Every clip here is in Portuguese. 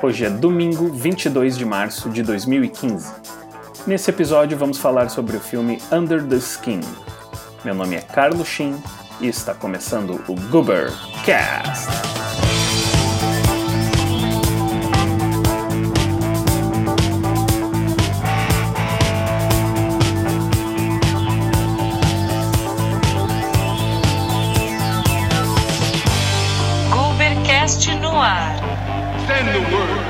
Hoje é domingo 22 de março de 2015. Nesse episódio vamos falar sobre o filme Under the Skin. Meu nome é Carlos Shin e está começando o Goober Cast. Send the word.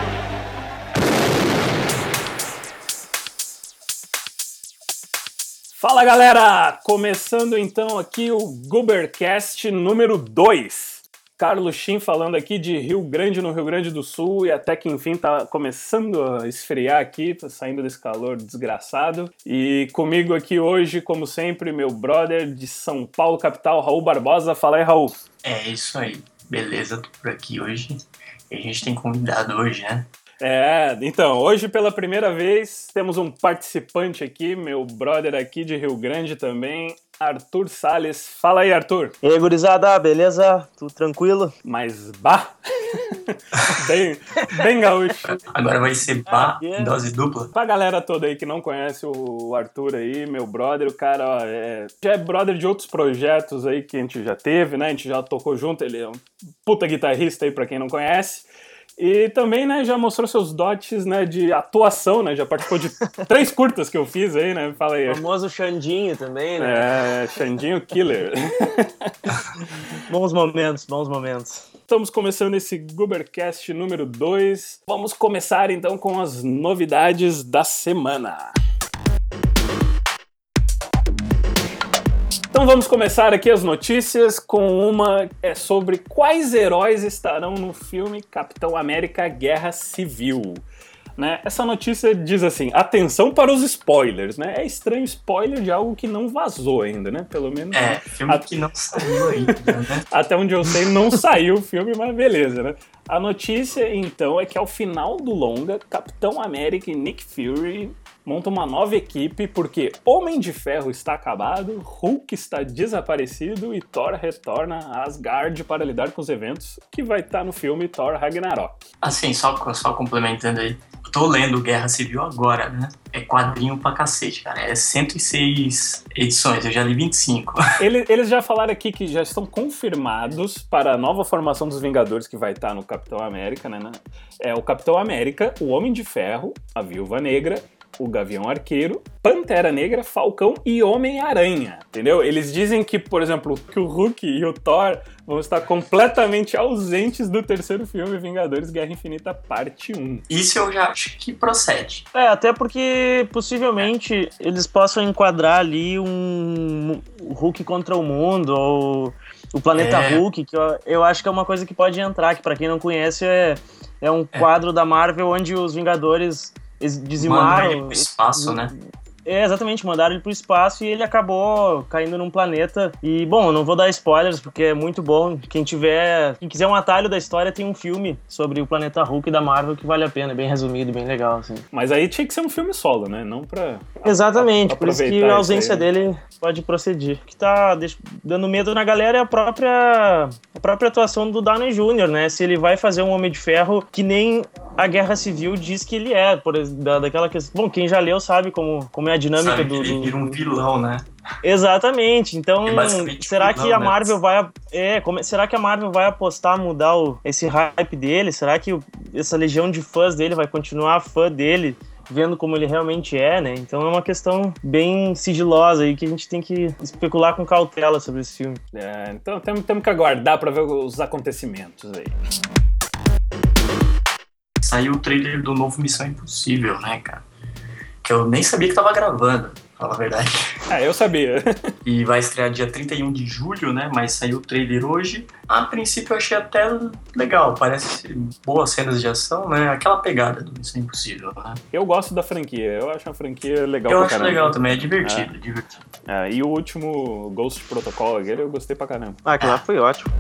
Fala galera! Começando então aqui o Goobercast número 2. Carlos Shin falando aqui de Rio Grande, no Rio Grande do Sul, e até que enfim tá começando a esfriar aqui, tá saindo desse calor desgraçado. E comigo aqui hoje, como sempre, meu brother de São Paulo, capital, Raul Barbosa. Fala aí, Raul. É isso aí. Beleza, tô por aqui hoje. A gente tem convidado hoje, né? É, então, hoje pela primeira vez temos um participante aqui, meu brother aqui de Rio Grande também, Arthur Sales. Fala aí, Arthur. E aí, gurizada, beleza? Tudo tranquilo? Mas bah! bem, bem gaúcho. Agora vai ser pá, yeah. dose dupla. Pra galera toda aí que não conhece o Arthur aí, meu brother, o cara ó, é, já é brother de outros projetos aí que a gente já teve, né? A gente já tocou junto, ele é um puta guitarrista aí pra quem não conhece. E também, né, já mostrou seus dotes, né, de atuação, né? Já participou de três curtas que eu fiz aí, né? Fala aí. O famoso Xandinho também, né? É, Xandinho Killer. Bons momentos, bons momentos. Estamos começando esse Goobercast número 2. Vamos começar então com as novidades da semana. Então vamos começar aqui as notícias com uma é sobre quais heróis estarão no filme Capitão América Guerra Civil. Né? Essa notícia diz assim: atenção para os spoilers, né? É estranho spoiler de algo que não vazou ainda, né? Pelo menos. É, filme A- que não saiu ainda, né? Até onde eu sei, não saiu o filme, mas beleza, né? A notícia, então, é que ao final do longa, Capitão América e Nick Fury montam uma nova equipe porque Homem de Ferro está acabado, Hulk está desaparecido e Thor retorna a Asgard para lidar com os eventos que vai estar no filme Thor Ragnarok. Assim, só, só complementando aí. Eu tô lendo Guerra Civil agora, né? É quadrinho pra cacete, cara. É 106 edições, eu já li 25. Ele- Eles já falaram aqui que já estão confirmados para a nova formação dos Vingadores que vai estar no Capitão América, né? né? É o Capitão América, o Homem de Ferro, a Viúva Negra, o Gavião Arqueiro, Pantera Negra, Falcão e Homem-Aranha, entendeu? Eles dizem que, por exemplo, que o Hulk e o Thor vão estar completamente ausentes do terceiro filme Vingadores Guerra Infinita Parte 1. Isso eu já acho que procede. É, até porque possivelmente eles possam enquadrar ali um Hulk contra o mundo ou o Planeta É. Hulk, que eu, eu acho que é uma coisa que pode entrar, que pra quem não conhece é, é um quadro da Marvel onde os Vingadores eles dizimaram. ele pro espaço, né? É, exatamente, mandaram ele pro espaço e ele acabou caindo num planeta. E, bom, eu não vou dar spoilers porque é muito bom. Quem tiver. Quem quiser um atalho da história, tem um filme sobre o planeta Hulk da Marvel que vale a pena, é bem resumido, bem legal, assim. Mas aí tinha que ser um filme solo, né? Não pra. Exatamente, por isso que a ausência aí, né? dele pode proceder. O que tá dando medo na galera é a própria, a própria atuação do Downey Jr., né? Se ele vai fazer um Homem de Ferro que nem a Guerra Civil diz que ele é, por da, daquela questão. Bom, quem já leu sabe como, como é a dinâmica Sabe do. ele vira um vilão, né? Exatamente. Então, será vilão, que a né? Marvel vai é, como- será que a Marvel vai apostar mudar o- esse hype dele? Será que o- essa legião de fãs dele vai continuar fã dele? Vendo como ele realmente é, né? Então é uma questão bem sigilosa aí que a gente tem que especular com cautela sobre esse filme. É, então temos, temos que aguardar pra ver os acontecimentos aí. Saiu o trailer do novo Missão Impossível, né, cara? Que eu nem sabia que tava gravando, pra falar a verdade. Ah, eu sabia. E vai estrear dia 31 de julho, né? Mas saiu o trailer hoje. A princípio eu achei até legal, parece boas cenas de ação, né? Aquela pegada do Missão Impossível, né? Eu gosto da franquia, eu acho a franquia legal eu pra acho caramba. legal também, é divertido, é divertido. É, e o último Ghost Protocol, aquele eu gostei pra caramba. Ah, aquilo lá foi ótimo.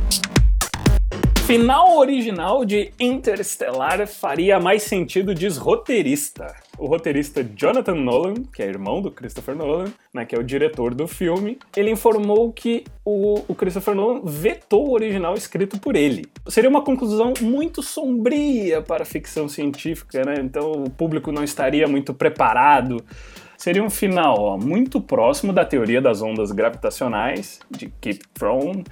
Final original de Interstellar faria mais sentido, diz roteirista. O roteirista Jonathan Nolan, que é irmão do Christopher Nolan, né, que é o diretor do filme, ele informou que o, o Christopher Nolan vetou o original escrito por ele. Seria uma conclusão muito sombria para a ficção científica, né? Então o público não estaria muito preparado seria um final ó, muito próximo da teoria das ondas gravitacionais, de Kip Thorne,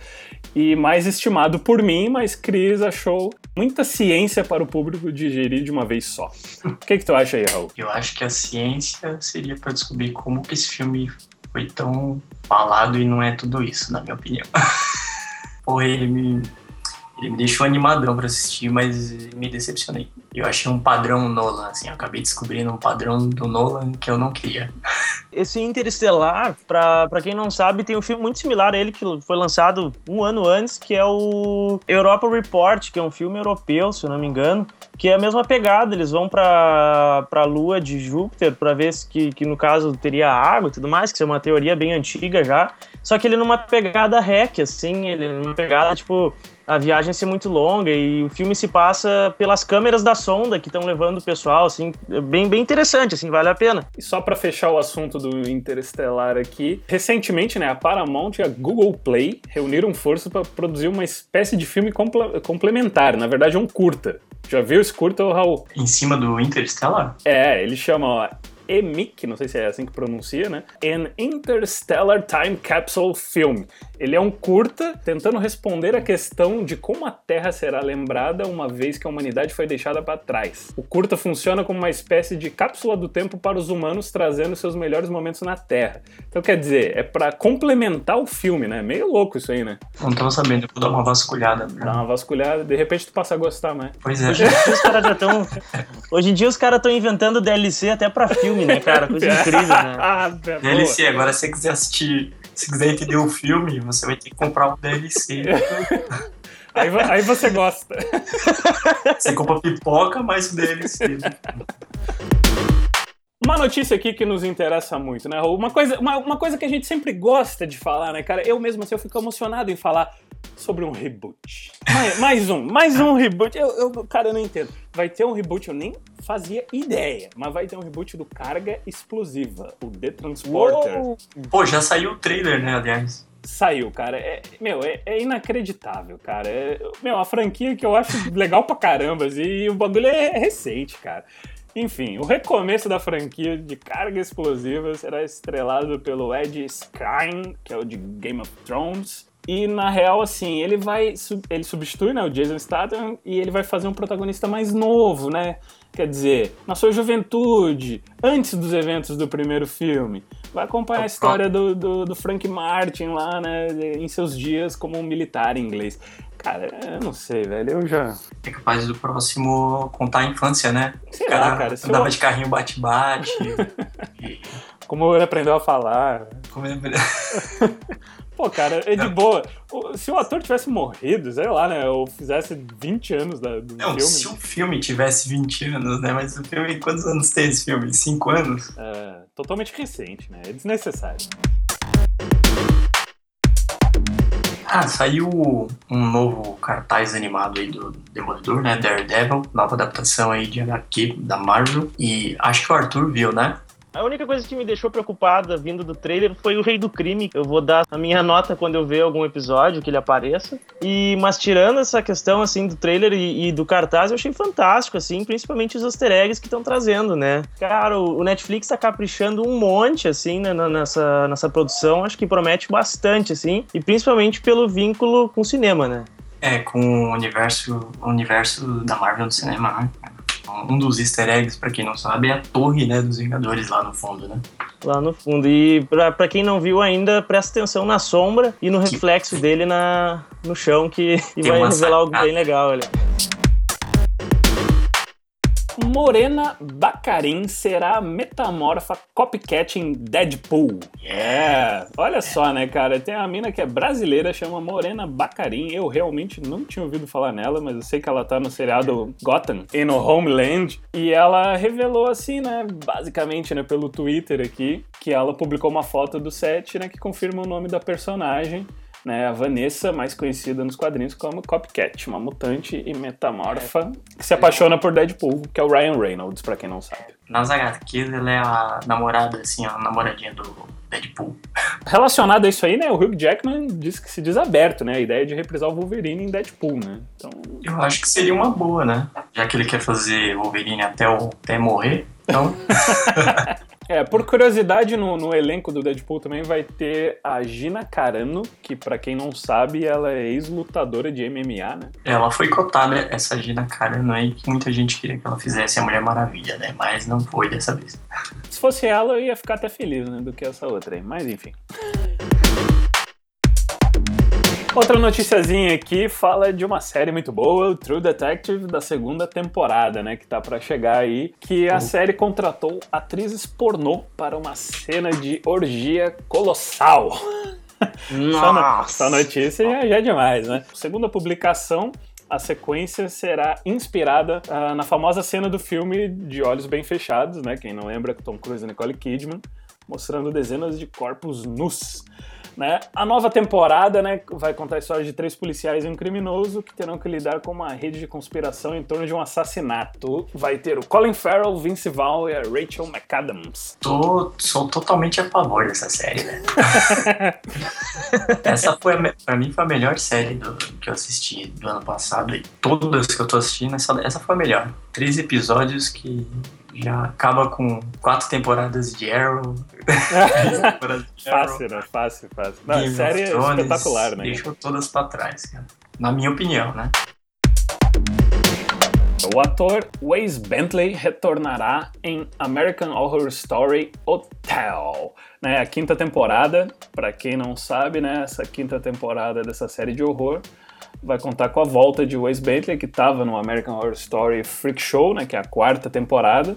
e mais estimado por mim, mas Chris achou muita ciência para o público digerir de uma vez só. O que, que tu acha aí, Raul? Eu acho que a ciência seria para descobrir como que esse filme foi tão falado e não é tudo isso, na minha opinião. Porra, ele me ele me deixou animadão para assistir, mas me decepcionei. Eu achei um padrão Nolan, assim, acabei descobrindo um padrão do Nolan que eu não queria. Esse Interestelar, pra, pra quem não sabe, tem um filme muito similar a ele que foi lançado um ano antes, que é o Europa Report, que é um filme europeu, se eu não me engano, que é a mesma pegada. Eles vão pra, pra lua de Júpiter para ver se que, que, no caso, teria água e tudo mais, que é uma teoria bem antiga já. Só que ele numa pegada hack, assim, ele numa pegada, tipo, a viagem ser muito longa e o filme se passa pelas câmeras da sonda que estão levando o pessoal, assim, é bem, bem interessante, assim, vale a pena. E só para fechar o assunto do Interestelar aqui, recentemente, né, a Paramount e a Google Play reuniram forças para produzir uma espécie de filme complementar, na verdade é um curta. Já viu esse curta, Raul? Em cima do Interstellar? É, ele chama ó, EMIC, não sei se é assim que pronuncia, né? An Interstellar Time Capsule Film. Ele é um curta tentando responder a questão de como a Terra será lembrada uma vez que a humanidade foi deixada para trás. O curta funciona como uma espécie de cápsula do tempo para os humanos, trazendo seus melhores momentos na Terra. Então, quer dizer, é para complementar o filme, né? Meio louco isso aí, né? Não tô sabendo, vou dar uma vasculhada. Dá uma vasculhada, de repente tu passa a gostar mais. Pois é. Hoje em dia os caras já estão. Hoje em dia os caras estão inventando DLC até para filme, né, cara? Coisa incrível, né? ah, DLC, agora se você quiser assistir se quiser entender o filme, você vai ter que comprar um DLC. Aí, aí você gosta. Você compra pipoca mais o DLC. Uma notícia aqui que nos interessa muito, né, Uma coisa, uma, uma coisa que a gente sempre gosta de falar, né, cara? Eu mesmo assim, eu fico emocionado em falar sobre um reboot. Mais, mais um, mais um reboot. Eu, eu, cara, eu não entendo. Vai ter um reboot, eu nem fazia ideia, mas vai ter um reboot do Carga Explosiva, o The Transporter. Uou! Pô, já saiu o trailer, né, aliás? Saiu, cara. É, meu, é, é inacreditável, cara. É, meu, a franquia que eu acho legal pra caramba, assim, e o bagulho é recente, cara. Enfim, o recomeço da franquia de carga explosiva será estrelado pelo Ed Skrein, que é o de Game of Thrones, e na real, assim, ele vai. Ele substitui né, o Jason Statham e ele vai fazer um protagonista mais novo, né? Quer dizer, na sua juventude, antes dos eventos do primeiro filme. Vai acompanhar a história do, do, do Frank Martin lá, né? Em seus dias como um militar inglês. Cara, eu não sei, velho. Eu já. É capaz do próximo contar a infância, né? Sei cara, lá, cara. Andava eu... de carrinho bate-bate. Como ele aprendeu a falar. Como ele aprendeu. Pô, cara, é de boa. Se o ator tivesse morrido, sei lá, né? Ou fizesse 20 anos da, do não, filme. Se o filme tivesse 20 anos, né? Mas o filme, quantos anos tem esse filme? 5 anos? É, totalmente recente, né? É desnecessário. Ah, saiu um novo cartaz animado aí do Demolidor, né? Daredevil, nova adaptação aí de HQ da Marvel. E acho que o Arthur viu, né? A única coisa que me deixou preocupada vindo do trailer foi o Rei do Crime. Eu vou dar a minha nota quando eu ver algum episódio que ele apareça. E mas tirando essa questão assim do trailer e, e do cartaz, eu achei fantástico assim, principalmente os easter eggs que estão trazendo, né? Cara, o, Netflix tá caprichando um monte assim né, nessa nessa produção, acho que promete bastante assim, e principalmente pelo vínculo com o cinema, né? É, com o universo, o universo da Marvel no cinema, né? Um dos easter eggs, para quem não sabe, é a torre né, dos Vingadores lá no fundo, né? Lá no fundo. E para quem não viu ainda, presta atenção na sombra e no reflexo dele na, no chão, que vai revelar algo bem legal ali. Morena Bacarin será metamorfa copycat em Deadpool. É, olha só, né, cara? Tem uma mina que é brasileira, chama Morena Bacarin. Eu realmente não tinha ouvido falar nela, mas eu sei que ela tá no seriado Gotham e no Homeland. E ela revelou assim, né, basicamente, né, pelo Twitter aqui, que ela publicou uma foto do set, né, que confirma o nome da personagem né? A Vanessa, mais conhecida nos quadrinhos como Copycat, uma mutante e metamorfa que se apaixona por Deadpool, que é o Ryan Reynolds, pra quem não sabe. Nas HQs, ela é a namorada, assim, a namoradinha do Deadpool. Relacionado a isso aí, né? O Hugh Jackman diz que se diz aberto, né? A ideia de reprisar o Wolverine em Deadpool, né? Então, Eu acho que seria uma boa, né? Já que ele quer fazer Wolverine até, o, até morrer. Então, É, por curiosidade, no, no elenco do Deadpool também vai ter a Gina Carano, que pra quem não sabe, ela é ex-lutadora de MMA, né? ela foi cotada, essa Gina Carano aí, que muita gente queria que ela fizesse a Mulher Maravilha, né? Mas não foi dessa vez. Se fosse ela, eu ia ficar até feliz, né? Do que essa outra aí. Mas enfim. Outra noticiazinha aqui fala de uma série muito boa, o True Detective da segunda temporada, né, que tá pra chegar aí, que a série contratou atrizes pornô para uma cena de orgia colossal. Nossa! só notícia já, já é demais, né? Segundo a publicação, a sequência será inspirada ah, na famosa cena do filme De Olhos Bem Fechados, né? Quem não lembra, Tom Cruise e Nicole Kidman, mostrando dezenas de corpos nus. Né? A nova temporada né, vai contar a história de três policiais e um criminoso que terão que lidar com uma rede de conspiração em torno de um assassinato. Vai ter o Colin Farrell, Vince Vaughn e a Rachel McAdams. Tô, sou totalmente a favor dessa série, né? Essa foi, a pra mim, foi a melhor série do, que eu assisti do ano passado. E todas que eu tô assistindo, essa, essa foi a melhor. Três episódios que já acaba com quatro temporadas de Arrow. Temporadas de Arrow. Fácil, né? Fácil, fácil. Não, Game série é Thrones, espetacular, né? Deixou todas pra trás, cara. Na minha opinião, né? O ator Wes Bentley retornará em American Horror Story Hotel. Né, a quinta temporada, pra quem não sabe, né, essa quinta temporada dessa série de horror vai contar com a volta de Wes Bentley, que estava no American Horror Story Freak Show, né, que é a quarta temporada.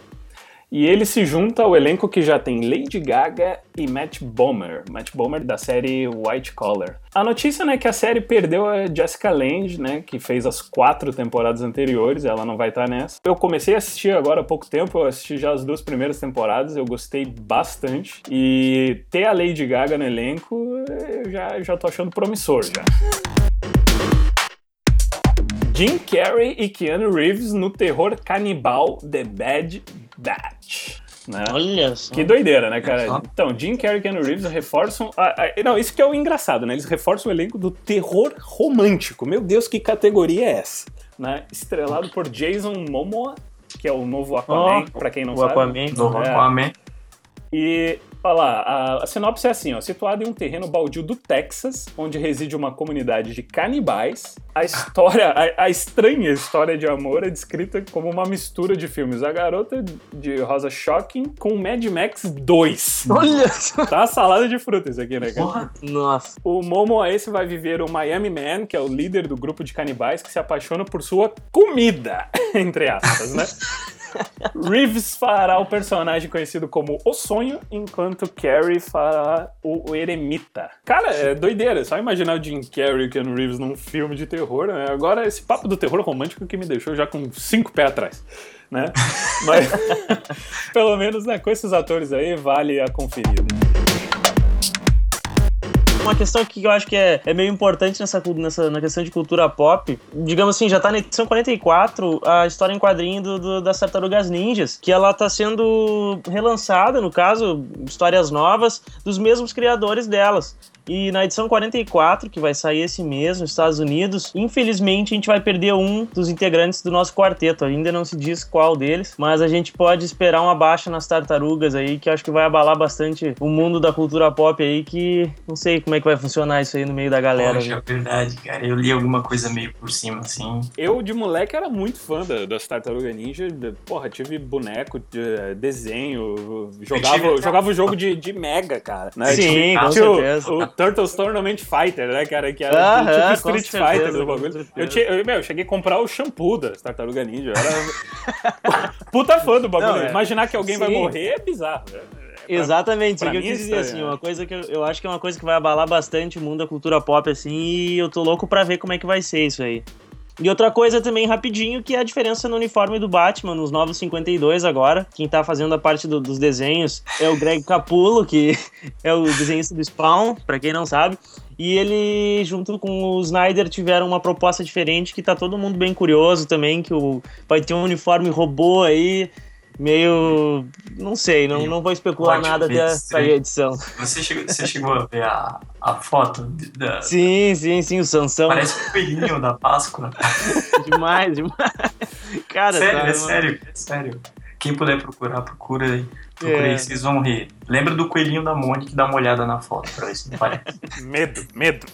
E ele se junta ao elenco que já tem Lady Gaga e Matt Bomer, Matt Bomer da série White Collar. A notícia né, é que a série perdeu a Jessica Lange, né, que fez as quatro temporadas anteriores, ela não vai estar nessa. Eu comecei a assistir agora há pouco tempo, eu assisti já as duas primeiras temporadas, eu gostei bastante. E ter a Lady Gaga no elenco, eu já, já tô achando promissor já. Jim Carrey e Keanu Reeves no terror canibal The Bad Batch. Né? Olha só. Que doideira, né, cara? Então, Jim Carrey e Keanu Reeves reforçam. a- a- não, isso que é o engraçado, né? Eles reforçam o elenco do terror romântico. Meu Deus, que categoria é essa? Né? Estrelado por Jason Momoa, que é o novo Aquaman, Ó, pra quem não o sabe. Aquaman. Novo É. Aquaman. E, olha lá, a, a sinopse é assim, ó, situado em um terreno baldio do Texas, onde reside uma comunidade de canibais, a história, a, a estranha história de amor é descrita como uma mistura de filmes A Garota de Rosa Shocking com Mad Max 2. Olha só. Tá uma salada de frutas aqui, né, cara? Nossa. O Momo esse vai viver o Miami Man, que é o líder do grupo de canibais que se apaixona por sua comida, entre aspas, né? Reeves fará o personagem conhecido como O Sonho, enquanto Carrie fará o, Eremita. Cara, é doideira, só imaginar o Jim Carrey e o Keanu Reeves num filme de terror, né? Agora, esse papo do terror romântico que me deixou já com cinco pés atrás, né? Mas, pelo menos, né, com esses atores aí, vale a conferida. Uma questão que eu acho que é, é meio importante nessa, nessa na questão de cultura pop, digamos assim, já tá na edição 44 a história em quadrinho do, do- das Tartarugas Ninjas, que ela tá sendo relançada, no caso, histórias novas dos mesmos criadores delas. E na edição 44, que vai sair esse mês nos Estados Unidos, infelizmente a gente vai perder um dos integrantes do nosso quarteto. Ainda não se diz qual deles, mas a gente pode esperar uma baixa nas tartarugas aí, que acho que vai abalar bastante o mundo da cultura pop aí, que não sei como é que vai funcionar isso aí no meio da galera. Poxa, é verdade, cara. Eu li alguma coisa meio por cima, assim. Eu, de moleque, era muito fã da- das Tartarugas Ninja. Porra, tive boneco, de- desenho, jogava, tive- jogava o jogo de, de Mega, cara. Né? Sim, Tinha- com certeza. O, Turtles Tournament Fighter, né, cara? Que era Aham, tipo com Street certeza, Fighter do bagulho. Eu, eu, meu, eu cheguei a comprar o shampoo das Tartarugas Ninja. Era puta fã do bagulho. Não, é. Imaginar que alguém vai Sim. morrer é bizarro. É- é pra- Exatamente, pra que eu quis é dizer, assim, né? uma coisa que eu, eu acho que é uma coisa que vai abalar bastante o mundo da cultura pop, assim, e eu tô louco pra ver como é que vai ser isso aí. E outra coisa também, rapidinho, que é a diferença no uniforme do Batman, nos Novos 52 agora. Quem tá fazendo a parte do- dos desenhos é o Greg Capullo, que é o desenhista do Spawn, pra quem não sabe. E ele, junto com o Snyder, tiveram uma proposta diferente que tá todo mundo bem curioso também, que o, vai ter um uniforme robô aí, meio... não sei, não, não vou especular Pode nada ver, até sim. sair a edição. Você chegou, você chegou a ver a, a foto? Da, Sim, sim, sim, o Sansão. Parece o coelhinho da Páscoa. Demais, demais. Cara, sério, tá, é sério, é sério. Quem puder procurar, procura aí. Procura É. aí, vocês vão rir. Lembra do coelhinho da Mônica e dá uma olhada na foto pra ver se não parece. Medo, medo.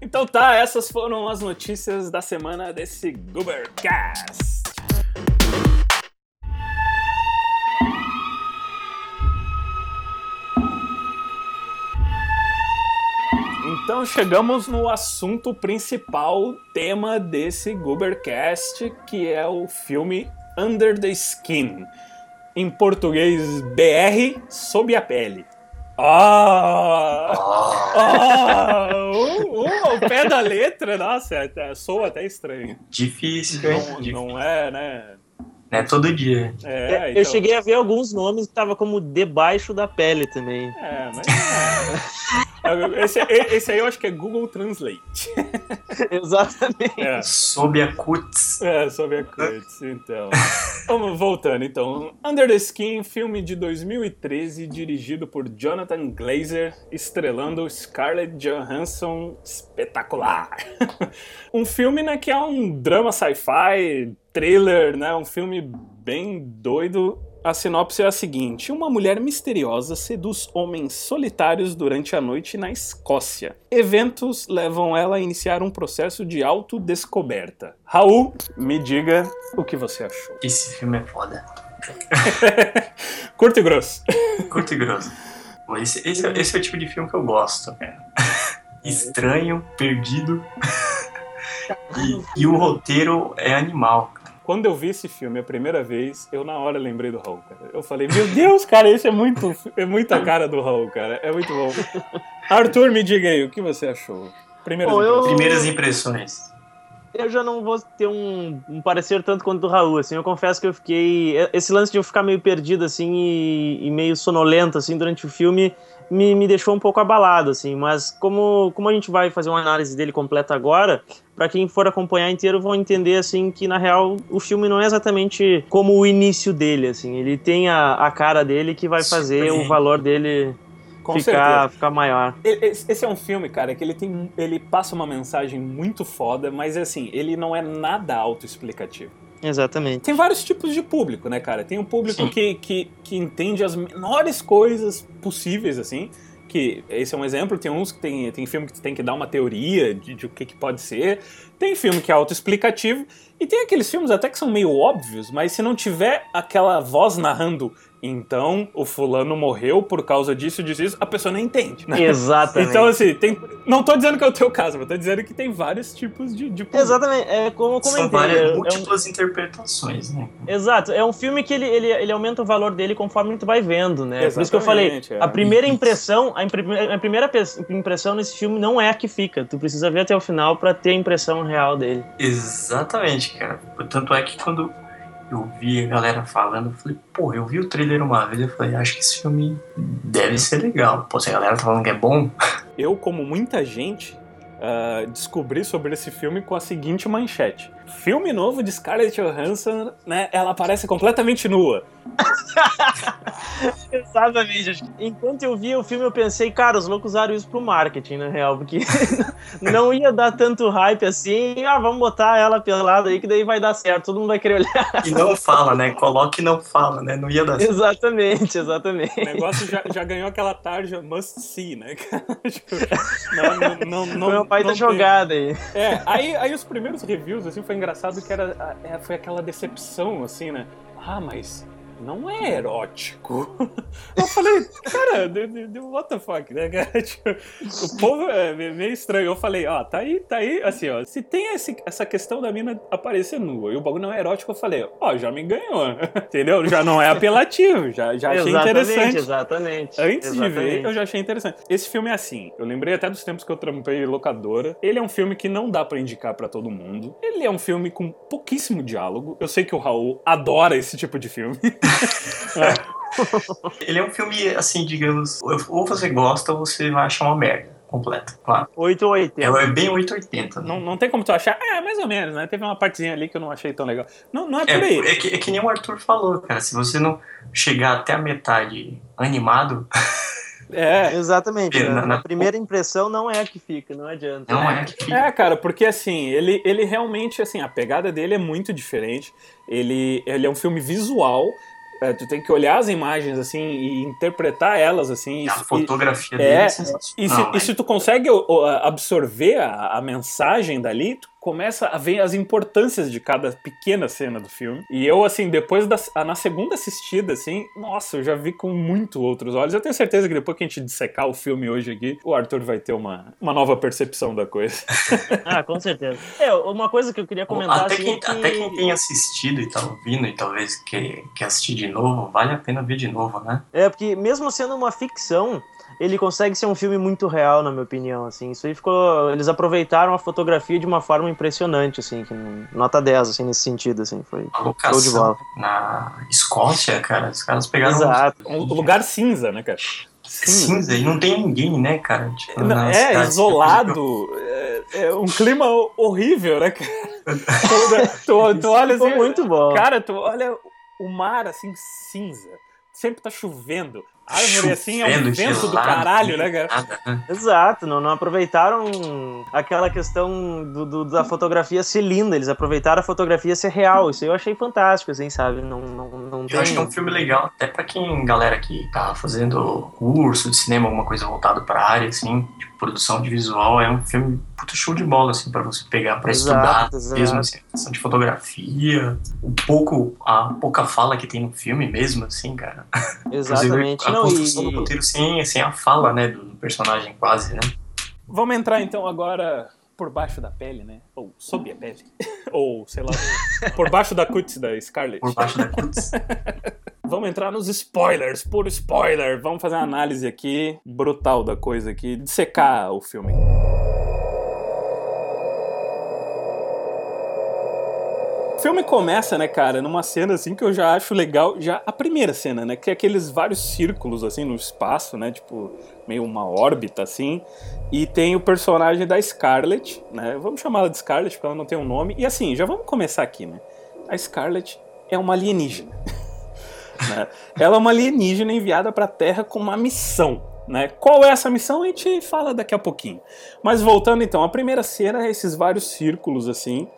Então tá, essas foram as notícias da semana desse Goobercast. Então chegamos no assunto principal, tema desse Goobercast, que é o filme Under the Skin. Em português BR, Sob a Pele. Ah! Ah, o, o- ao pé da letra, nossa, é, é, soa até estranho. Difícil, hein? Não, Difícil. não é, né? É todo dia. É, Eu então- cheguei a ver alguns nomes que tava como debaixo da pele também. É, mas. Esse, esse aí eu acho que é Google Translate. Exatamente. É, Sob a cuts. é sobre a Kurtz, então. Vamos voltando, então. Under the Skin, filme de 2013, dirigido por Jonathan Glazer, estrelando Scarlett Johansson espetacular. um filme, né, que é um drama sci-fi, thriller, né, um filme bem doido. A sinopse é a seguinte: uma mulher misteriosa seduz homens solitários durante a noite na Escócia. Eventos levam ela a iniciar um processo de autodescoberta. Raul, me diga o que você achou. Esse filme é foda. Curto e grosso. Curto e grosso. Esse, esse, é- esse é o tipo de filme que eu gosto, cara. Estranho, perdido. E, e o roteiro é animal. Quando eu vi esse filme a primeira vez, eu na hora lembrei do Raul, cara. Eu falei, meu Deus, cara, esse é muito, é muita cara do Raul, cara. É muito bom. Arthur, me diga aí, o que você achou? Primeiras Bom, eu- impressões. Primeiras impressões. Eu já não vou ter um, um parecer tanto quanto do Raul, assim, eu confesso que eu fiquei... Esse lance de eu ficar meio perdido, assim, e, e meio sonolento, assim, durante o filme, me, me deixou um pouco abalado, assim, mas como, como a gente vai fazer uma análise dele completa agora, pra quem for acompanhar inteiro vão entender, assim, que na real o filme não é exatamente como o início dele, assim, ele tem a, a cara dele que vai fazer o valor dele Com ficar, ficar maior. Esse é um filme, cara, que ele tem. Ele passa uma mensagem muito foda, mas assim, ele não é nada autoexplicativo. Exatamente. Tem vários tipos de público, né, cara? Tem um público Sim. que, que, que entende as menores coisas possíveis, assim. Que esse é um exemplo, tem uns que tem, tem filme que tu tem que dar uma teoria de, de o que, que pode ser. Tem filme que é autoexplicativo. E tem aqueles filmes até que são meio óbvios, mas se não tiver aquela voz narrando, então o fulano morreu por causa disso, disso, isso, a pessoa não entende. né? Exatamente. Então, assim, tem. Não tô dizendo que é o teu caso, mas tô dizendo que tem vários tipos de, de. Exatamente, é como eu São comentei. várias é um- múltiplas interpretações, né? Exato, é um filme que ele, ele, ele aumenta o valor dele conforme tu vai vendo, né? Por isso que eu falei, Exatamente, é. a primeira impressão, a, a primeira impressão nesse filme não é a que fica. Tu precisa ver até o final pra ter a impressão real dele. Exatamente, cara. Tanto é que quando eu vi a galera falando, eu falei, pô, eu vi o trailer uma vez, eu falei, acho que esse filme deve ser legal. Pô, se a galera tá falando que é bom, Eu, como muita gente, ah, descobri sobre esse filme com a seguinte manchete. Filme novo de Scarlett Johansson, né? Ela aparece completamente nua. Exatamente. Enquanto eu via o filme, eu pensei, cara, os loucos usaram isso pro marketing, na real, porque não ia dar tanto hype assim. Ah, vamos botar ela pelada aí, que daí vai dar certo, todo mundo vai querer olhar. e não fala, né? Coloca e não fala, né? Não ia dar certo. exatamente, exatamente. O negócio já, já ganhou aquela tarja must see, né? Tipo, não, não, não, não, Foi uma baita jogada aí. É, aí, aí os primeiros reviews, assim, foi engraçado que era, é, foi aquela decepção, assim, né? Ah, mas não é erótico. Eu falei, cara, de, de, de, what the fuck, né, cara? Tipo, o povo é meio estranho. Eu falei, ó, tá aí, tá aí, assim, ó, se tem esse, essa questão da mina aparecer nua e o bagulho não é erótico, eu falei, ó, já me ganhou, entendeu? Já não é apelativo, já, já achei exatamente, interessante. Exatamente, Antes exatamente. de ver, eu já achei interessante. Esse filme é assim, eu lembrei até dos tempos que eu trampei locadora. Ele é um filme que não dá pra indicar pra todo mundo. Ele é um filme com pouquíssimo diálogo. Eu sei que o Raul adora esse tipo de filme. Ele é um filme, assim, digamos, ou você gosta ou você vai achar uma merda completa, claro. 8 ou 80. É, é bem 880. Né? Não, não tem como tu achar, é, mais ou menos, né? Teve uma partezinha ali que eu não achei tão legal. Não, não é É, por aí. é, que, é que nem o Arthur falou, cara. Se você não chegar até a metade animado, É, Exatamente. É, né? na- na- A primeira impressão não é a que fica, não adianta. não é que É, cara, porque assim, ele, ele realmente, assim, a pegada dele é muito diferente. Ele, ele é um filme visual. É, tu tem que olhar as imagens, assim, e interpretar elas, assim. a e- fotografia é, dele é E se, e se tu consegue absorver a, a mensagem dali, tu começa a ver as importâncias de cada pequena cena do filme. E eu, assim, depois da na segunda assistida, assim, nossa, eu já vi com muito outros olhos. Eu tenho certeza que depois que a gente dissecar o filme hoje aqui, o Arthur vai ter uma, uma nova percepção da coisa. Ah, com certeza. É, uma coisa que eu queria comentar até, assim, quem, é que... até quem tem assistido e tá ouvindo e talvez quer, quer assistir de novo, vale a pena ver de novo, né? É, porque mesmo sendo uma ficção, ele consegue ser um filme muito real, na minha opinião, assim. Isso aí ficou... Eles aproveitaram a fotografia de uma forma impressionante, assim, que nota 10, assim, nesse sentido, assim, foi show de locação bola. na Escócia, cara, os caras pegaram Exato. Um lugar cinza, né, cara? cinza e não tem ninguém, né, cara? Tipo, Não, é, isolado. É, é um clima horrível, né, cara? tu, tu, tu olha assim. muito bom. Cara, tu olha o mar assim cinza. Sempre tá chovendo. Árvore assim é um vento do caralho, né, cara? né? Exato, não, não aproveitaram aquela questão do, do- da fotografia ser linda, eles aproveitaram a fotografia ser real. Isso aí eu achei fantástico, assim, sabe? Não, não, não tem... Eu acho que é um filme legal, até pra quem, galera que tá fazendo curso de cinema, alguma coisa voltada pra área, assim, de produção de visual, é um filme puta show de bola, assim, pra você pegar pra estudar Exato, exato. mesmo, assim, questão de fotografia, o pouco, a pouca fala que tem no filme mesmo, assim, cara. Exatamente. A Não, construção e- do roteiro sem, sem a fala, né, do personagem quase, né? Vamos entrar então agora por baixo da pele, né? Ou sob a pele. Ou, sei lá, por baixo da cutis da Scarlett. Por baixo da cruz. Vamos entrar nos spoilers, por spoiler. Vamos fazer uma análise aqui brutal da coisa aqui, dissecar o filme. Filme começa, né, cara, numa cena assim que eu já acho legal, já a primeira cena, né, que é aqueles vários círculos assim no espaço, né, tipo meio uma órbita assim, e tem o personagem da Scarlett, né? Vamos chamá-la de Scarlett porque ela não tem um nome. E assim, já vamos começar aqui, né? A Scarlett é uma alienígena. né? Ela é uma alienígena enviada para a Terra com uma missão. Né? Qual é essa missão? A gente fala daqui a pouquinho. Mas voltando então, a primeira cena é esses vários círculos assim,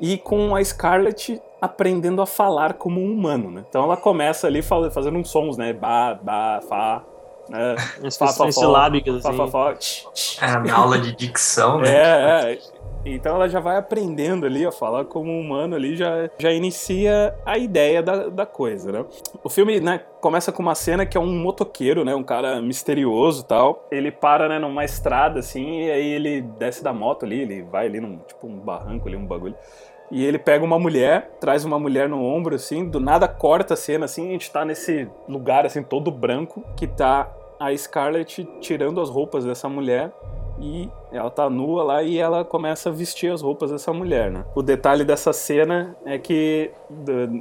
e com a Scarlett aprendendo a falar como um humano. Né? Então ela começa ali fazendo uns sons, né? Ba, ba, fa. Né? Expressões silábicas, Fa, assim. fa, fa, tch, tch. É a minha aula de dicção, né? É, é. Então ela já vai aprendendo ali a falar como um humano ali, já, já inicia a ideia da, da coisa, né? O filme, né, começa com uma cena que é um motoqueiro, né, um cara misterioso tal. Ele para, né, numa estrada, assim, e aí ele desce da moto ali, ele vai ali num, tipo, um barranco ali, um bagulho. E ele pega uma mulher, traz uma mulher no ombro, assim, do nada corta a cena, assim, a gente tá nesse lugar, assim, todo branco, que tá a Scarlett tirando as roupas dessa mulher e ela tá nua lá e ela começa a vestir as roupas dessa mulher, né? O detalhe dessa cena é que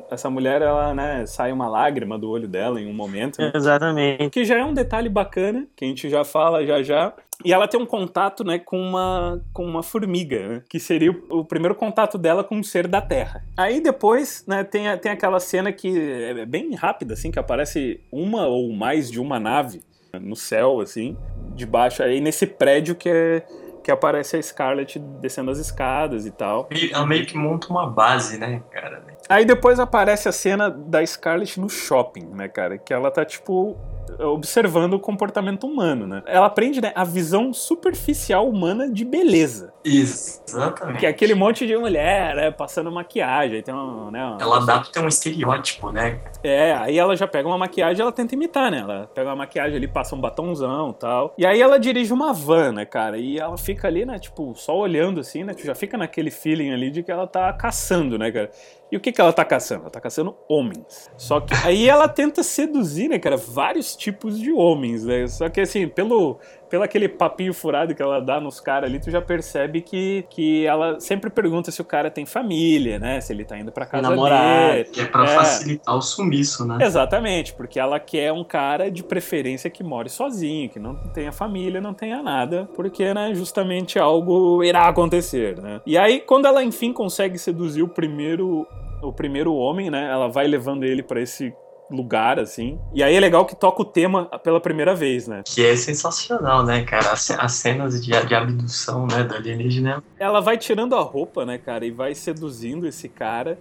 essa mulher, ela, né, sai uma lágrima do olho dela em um momento, né? Exatamente. que já é um detalhe bacana, que a gente já fala já já. E ela tem um contato, né, com uma, com uma formiga, né, que seria o, o primeiro contato dela com um ser da Terra. Aí depois, né, tem, a- tem aquela cena que é bem rápida, assim, que aparece uma ou mais de uma nave no céu, assim, de baixo, aí nesse prédio que é que aparece a Scarlett descendo as escadas e tal. E Ela meio que monta uma base, né, cara? Aí depois aparece a cena da Scarlett no shopping, né, cara? Que ela tá, tipo, observando o comportamento humano, né? Ela aprende né, a visão superficial humana de beleza. Isso, exatamente. Que é aquele monte de mulher, né, passando maquiagem. Tem um, né, uma- Ela adapta um estereótipo, né? É, aí ela já pega uma maquiagem e ela tenta imitar, né? Ela pega uma maquiagem ali, passa um batonzão e tal. E aí ela dirige uma van, né, cara? E ela fica ali, né, tipo, só olhando assim, né? Tu já fica naquele feeling ali de que ela tá caçando, né, cara? E o que que ela tá caçando? Ela tá caçando homens. Só que aí ela tenta seduzir, né, cara, vários tipos de homens, né? Só que assim, pelo pelo aquele papinho furado que ela dá nos caras ali, tu já percebe que, que ela sempre pergunta se o cara tem família, né? Se ele tá indo pra casa Namorado. dele. Que é pra É. facilitar o sumiço, né? Exatamente, porque ela quer um cara de preferência que more sozinho, que não tenha família, não tenha nada, porque, né, justamente algo irá acontecer, né? E aí, quando ela enfim consegue seduzir o primeiro o primeiro homem, né, ela vai levando ele pra esse lugar assim. E aí é legal que toca o tema pela primeira vez, né? Que é sensacional, né, cara? As, as cenas de, de abdução, né, do alienígena. ela vai tirando a roupa, né, cara, e vai seduzindo esse cara.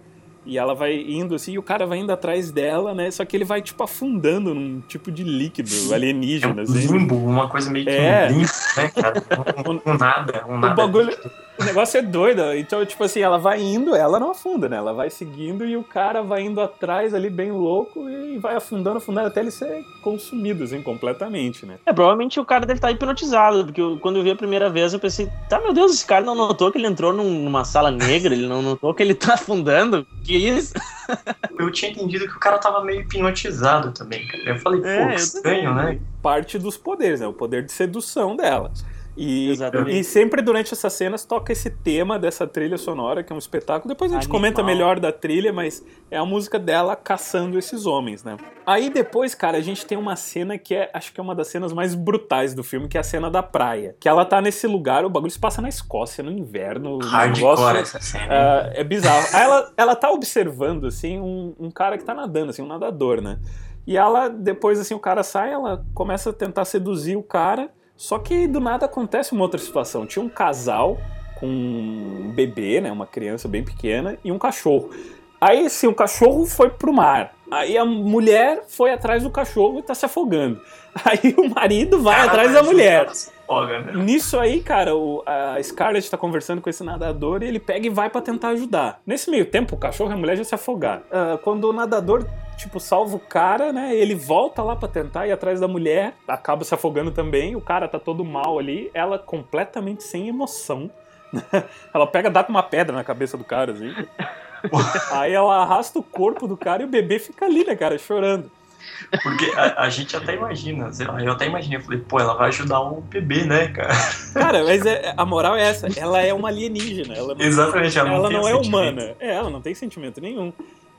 E ela vai indo assim, e o cara vai indo atrás dela, né? Só que ele vai, tipo, afundando num tipo de líquido É um alienígena, assim. limbo, uma coisa meio que É. um limbo, né, cara? Um, um nada, um O nada. bagulho. O negócio é doido. Então, tipo assim, ela vai indo, ela não afunda, né? Ela vai seguindo e o cara vai indo atrás ali, bem louco, e vai afundando, afundando até ele ser consumido, assim, completamente, né? É, provavelmente o cara deve estar hipnotizado, porque eu- quando eu vi a primeira vez eu pensei, tá, meu Deus, esse cara não notou que ele entrou num- numa sala negra, ele não notou que ele tá afundando? Que isso? Eu tinha entendido que o cara tava meio hipnotizado também, cara. Eu falei, pô, É, que estranho, né? Parte dos poderes, né? O poder de sedução dela. E, Exatamente. e sempre durante essas cenas toca esse tema dessa trilha sonora, que é um espetáculo. Depois a gente Animal. comenta melhor da trilha, mas é a música dela caçando esses homens, né? Aí depois, cara, a gente tem uma cena que é, acho que é uma das cenas mais brutais do filme, que é a cena da praia. Que ela tá nesse lugar, o bagulho se passa na Escócia, no inverno. Hardcore essa cena. ah, é bizarro. Aí ela, ela tá observando, assim, um, um cara que tá nadando, assim, um nadador, né? E ela, depois, assim, o cara sai, ela começa a tentar seduzir o cara, só que do nada acontece uma outra situação. Tinha um casal com um bebê, né? Uma criança bem pequena, e um cachorro. Aí, assim, o cachorro foi pro mar. Aí a mulher foi atrás do cachorro e tá se afogando. Aí o marido vai atrás da mulher. cara se Foga, né? Nisso aí, cara, o, a Scarlett tá conversando com esse nadador e ele pega e vai pra tentar ajudar. Nesse meio tempo, o cachorro e a mulher já se afogaram. Ah, quando o nadador, tipo, salva o cara, né? Ele volta lá pra tentar ir atrás da mulher, acaba se afogando também. O cara tá todo mal ali, ela completamente sem emoção. ela pega, dá com uma pedra na cabeça do cara, assim. aí ela arrasta o corpo do cara e o bebê fica ali, né, cara, chorando. Porque a, a gente até imagina, sei lá, eu até imaginei, eu falei, pô, ela vai ajudar o bebê, né, cara? Cara, mas é- a moral é essa: ela é uma alienígena. Ela não Exatamente, ela, ela tem não é sentimento. humana. É, ela não tem sentimento nenhum.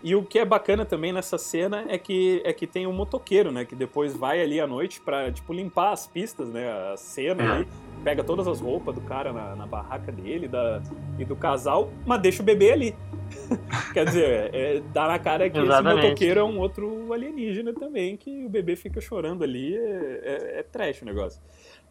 E o que é bacana também nessa cena é que é que tem um motoqueiro, né, que depois vai ali à noite pra, tipo, limpar as pistas, né, a cena É. ali, pega todas as roupas do cara na, na barraca dele da, e do casal, mas deixa o bebê ali. Quer dizer, é, dá na cara que esse Exatamente. motoqueiro é um outro alienígena também, que o bebê fica chorando ali, é, é, é trash o negócio.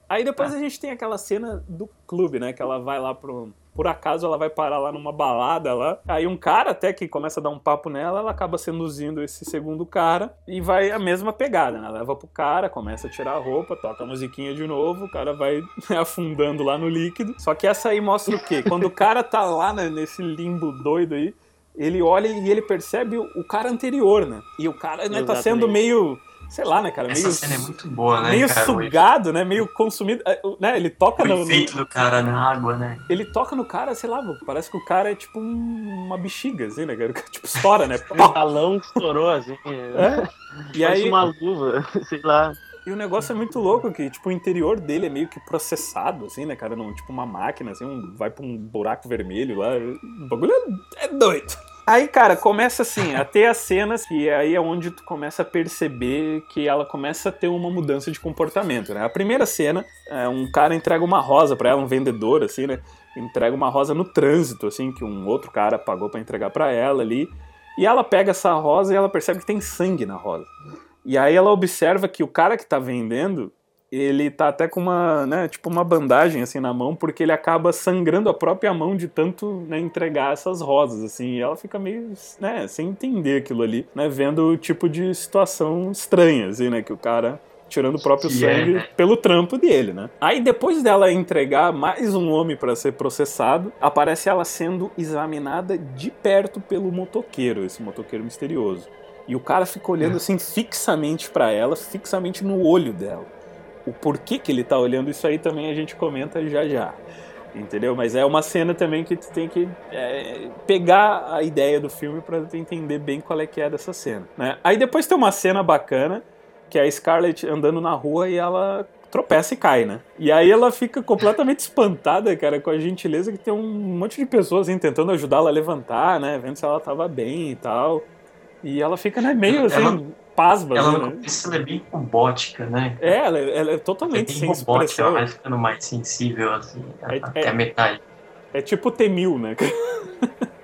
Aí depois a gente tem aquela cena do clube, né? Que ela vai lá pro. Por acaso ela vai parar lá numa balada lá. Aí um cara até que começa a dar um papo nela, ela acaba seduzindo esse segundo cara e vai a mesma pegada, né? Leva pro cara, começa a tirar a roupa, toca a musiquinha de novo, o cara vai afundando lá no líquido. Só que essa aí mostra o quê? Quando o cara tá lá né, nesse limbo doido aí, ele olha e ele percebe o, cara anterior, né? E o cara né, tá sendo meio. Sei lá, né, cara? Essa Meio cena é muito boa, né, meio cara? Sugado, né? Meio consumido. é, Né? Ele toca O no, no- efeito do cara na água, né? Ele toca no cara, sei lá, parece que o cara é tipo um- uma bexiga, assim, né? cara? Tipo, estoura, né? Um balão que estourou, assim. É. E Parece aí, uma luva, sei lá. E o negócio é muito louco, que tipo, o interior dele é meio que processado, assim, né, cara? Não, tipo uma máquina, assim, um- vai pra um buraco vermelho lá. O bagulho é, é doido. Aí, cara, começa assim, a ter as cenas que aí é onde tu começa a perceber que ela começa a ter uma mudança de comportamento, né? A primeira cena, é um cara entrega uma rosa pra ela, um vendedor, assim, né? Entrega uma rosa no trânsito, assim, que um outro cara pagou pra entregar pra ela ali. E ela pega essa rosa e ela percebe que tem sangue na rosa. E aí ela observa que o cara que tá vendendo, ele tá até com uma, né, tipo uma bandagem assim na mão, porque ele acaba sangrando a própria mão de tanto, né, entregar essas rosas, assim, e ela fica meio, né, sem entender aquilo ali, né, vendo o tipo de situação estranha, assim, né, que o cara tirando o próprio é, sangue né? pelo trampo dele, né? Aí depois dela entregar mais um homem para ser processado, aparece ela sendo examinada de perto pelo motoqueiro, esse motoqueiro misterioso. E o cara fica olhando assim fixamente para ela, fixamente no olho dela. O porquê que ele tá olhando isso aí também a gente comenta já já. Entendeu? Mas é uma cena também que tu tem que é, pegar a ideia do filme pra tu entender bem qual é que é dessa cena. Né? Aí depois tem uma cena bacana, que é a Scarlett andando na rua e ela tropeça e cai, né? E aí ela fica completamente espantada, cara, com a gentileza que tem um monte de pessoas assim, tentando ajudá-la a levantar, né? Vendo se ela tava bem e tal. E ela fica, né, meio assim, Ela- pasma, Ela né? ela é bem robótica, né? É, ela, ela é É totalmente bem sem robótica, ela vai ficando mais sensível, assim, É- até é- a metade. É tipo Temil, né?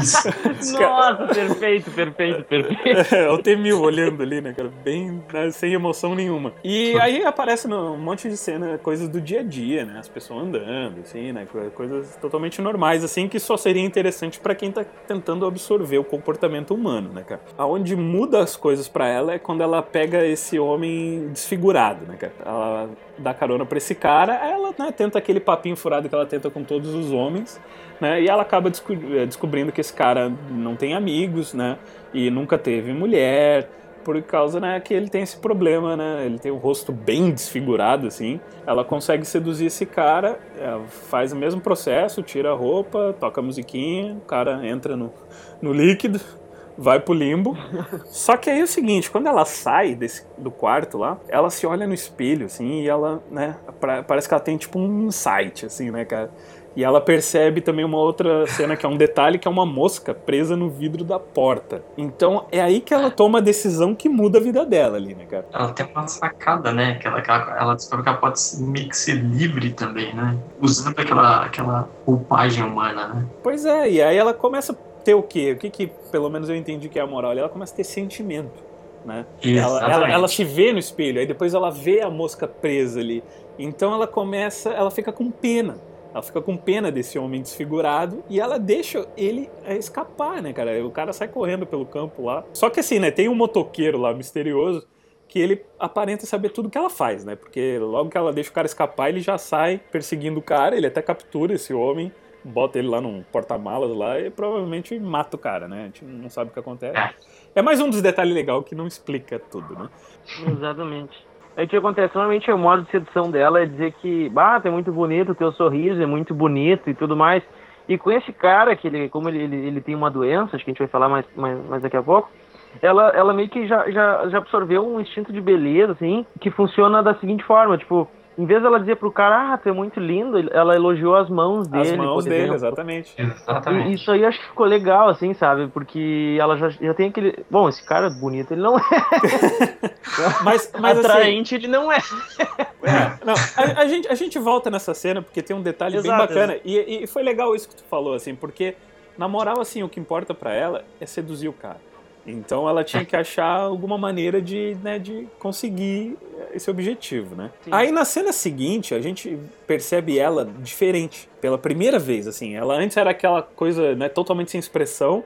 Isso. Nossa, perfeito, perfeito, perfeito. É, o Temil olhando ali, né, cara? Bem né, sem emoção nenhuma. E aí aparece no- um monte de cena, coisas do dia a dia, né? As pessoas andando, assim, né? co- Coisas totalmente normais, assim, que só seria interessante pra quem tá tentando absorver o comportamento humano, né, cara? Aonde muda as coisas pra ela é quando ela pega esse homem desfigurado, né, cara? Ela dá carona pra esse cara, ela né, tenta aquele papinho furado que ela tenta com todos os homens, né? E ela acaba desco- eh, descobrindo que esse cara não tem amigos, né? E nunca teve mulher, por causa, né, que ele tem esse problema, né? Ele tem o rosto bem desfigurado, assim. Ela consegue seduzir esse cara, ela faz o mesmo processo, tira a roupa, toca a musiquinha, o cara entra no, no líquido, vai pro limbo. Só que aí é o seguinte, quando ela sai desse, do quarto lá, ela se olha no espelho, assim, e ela, né, pra- parece que ela tem tipo um insight, assim, né, cara? E ela percebe também uma outra cena que é um detalhe, que é uma mosca presa no vidro da porta. Então é aí que ela toma a decisão que muda a vida dela ali, né, cara? Ela tem uma sacada, né? Que ela, que ela, ela descobre que ela pode meio que ser livre também, né? Usando aquela, aquela roupagem humana, né? Pois é, e aí ela começa ter o quê? O que que, pelo menos eu entendi que é a moral? Ela começa a ter sentimento, né? Ela, ela, ela se vê no espelho, aí depois ela vê a mosca presa ali. Então ela começa, ela fica com pena. Ela fica com pena desse homem desfigurado e ela deixa ele é, escapar, né, cara? O cara sai correndo pelo campo lá. Só que assim, né, tem um motoqueiro lá misterioso que ele aparenta saber tudo que ela faz, né? Porque logo que ela deixa o cara escapar, ele já sai perseguindo o cara, ele até captura esse homem, bota ele lá num porta-malas lá e provavelmente mata o cara, né? A gente não sabe o que acontece. É. É mais um dos detalhes legais que não explica tudo, né? Exatamente. Aí o que acontece? Normalmente o modo de sedução dela é dizer que, bah, é muito bonito o teu sorriso, é muito bonito e tudo mais. E com esse cara, que ele, como ele, ele, ele tem uma doença, acho que a gente vai falar mais, mais, mais daqui a pouco, ela, ela meio que já, já, já absorveu um instinto de beleza, assim, que funciona da seguinte forma, tipo, em vez dela dizer pro cara, ah, tu é muito lindo, ela elogiou as mãos dele, As mãos dele, exemplo. exatamente. E Exatamente. Isso aí acho que ficou legal, assim, sabe? Porque ela já, já tem aquele. Bom, esse cara bonito, ele não é. Mas, mas assim, Atraente, ele não é. É, não, a, a gente, a gente volta nessa cena porque tem um detalhe bem Exato, bacana. E, e foi legal isso que tu falou, assim, porque, na moral, assim, o que importa pra ela é seduzir o cara. Então ela tinha que achar alguma maneira de, né, de conseguir esse objetivo, né? Sim. Aí na cena seguinte, a gente percebe ela diferente. Pela primeira vez, assim. Ela antes era aquela coisa, né, totalmente sem expressão,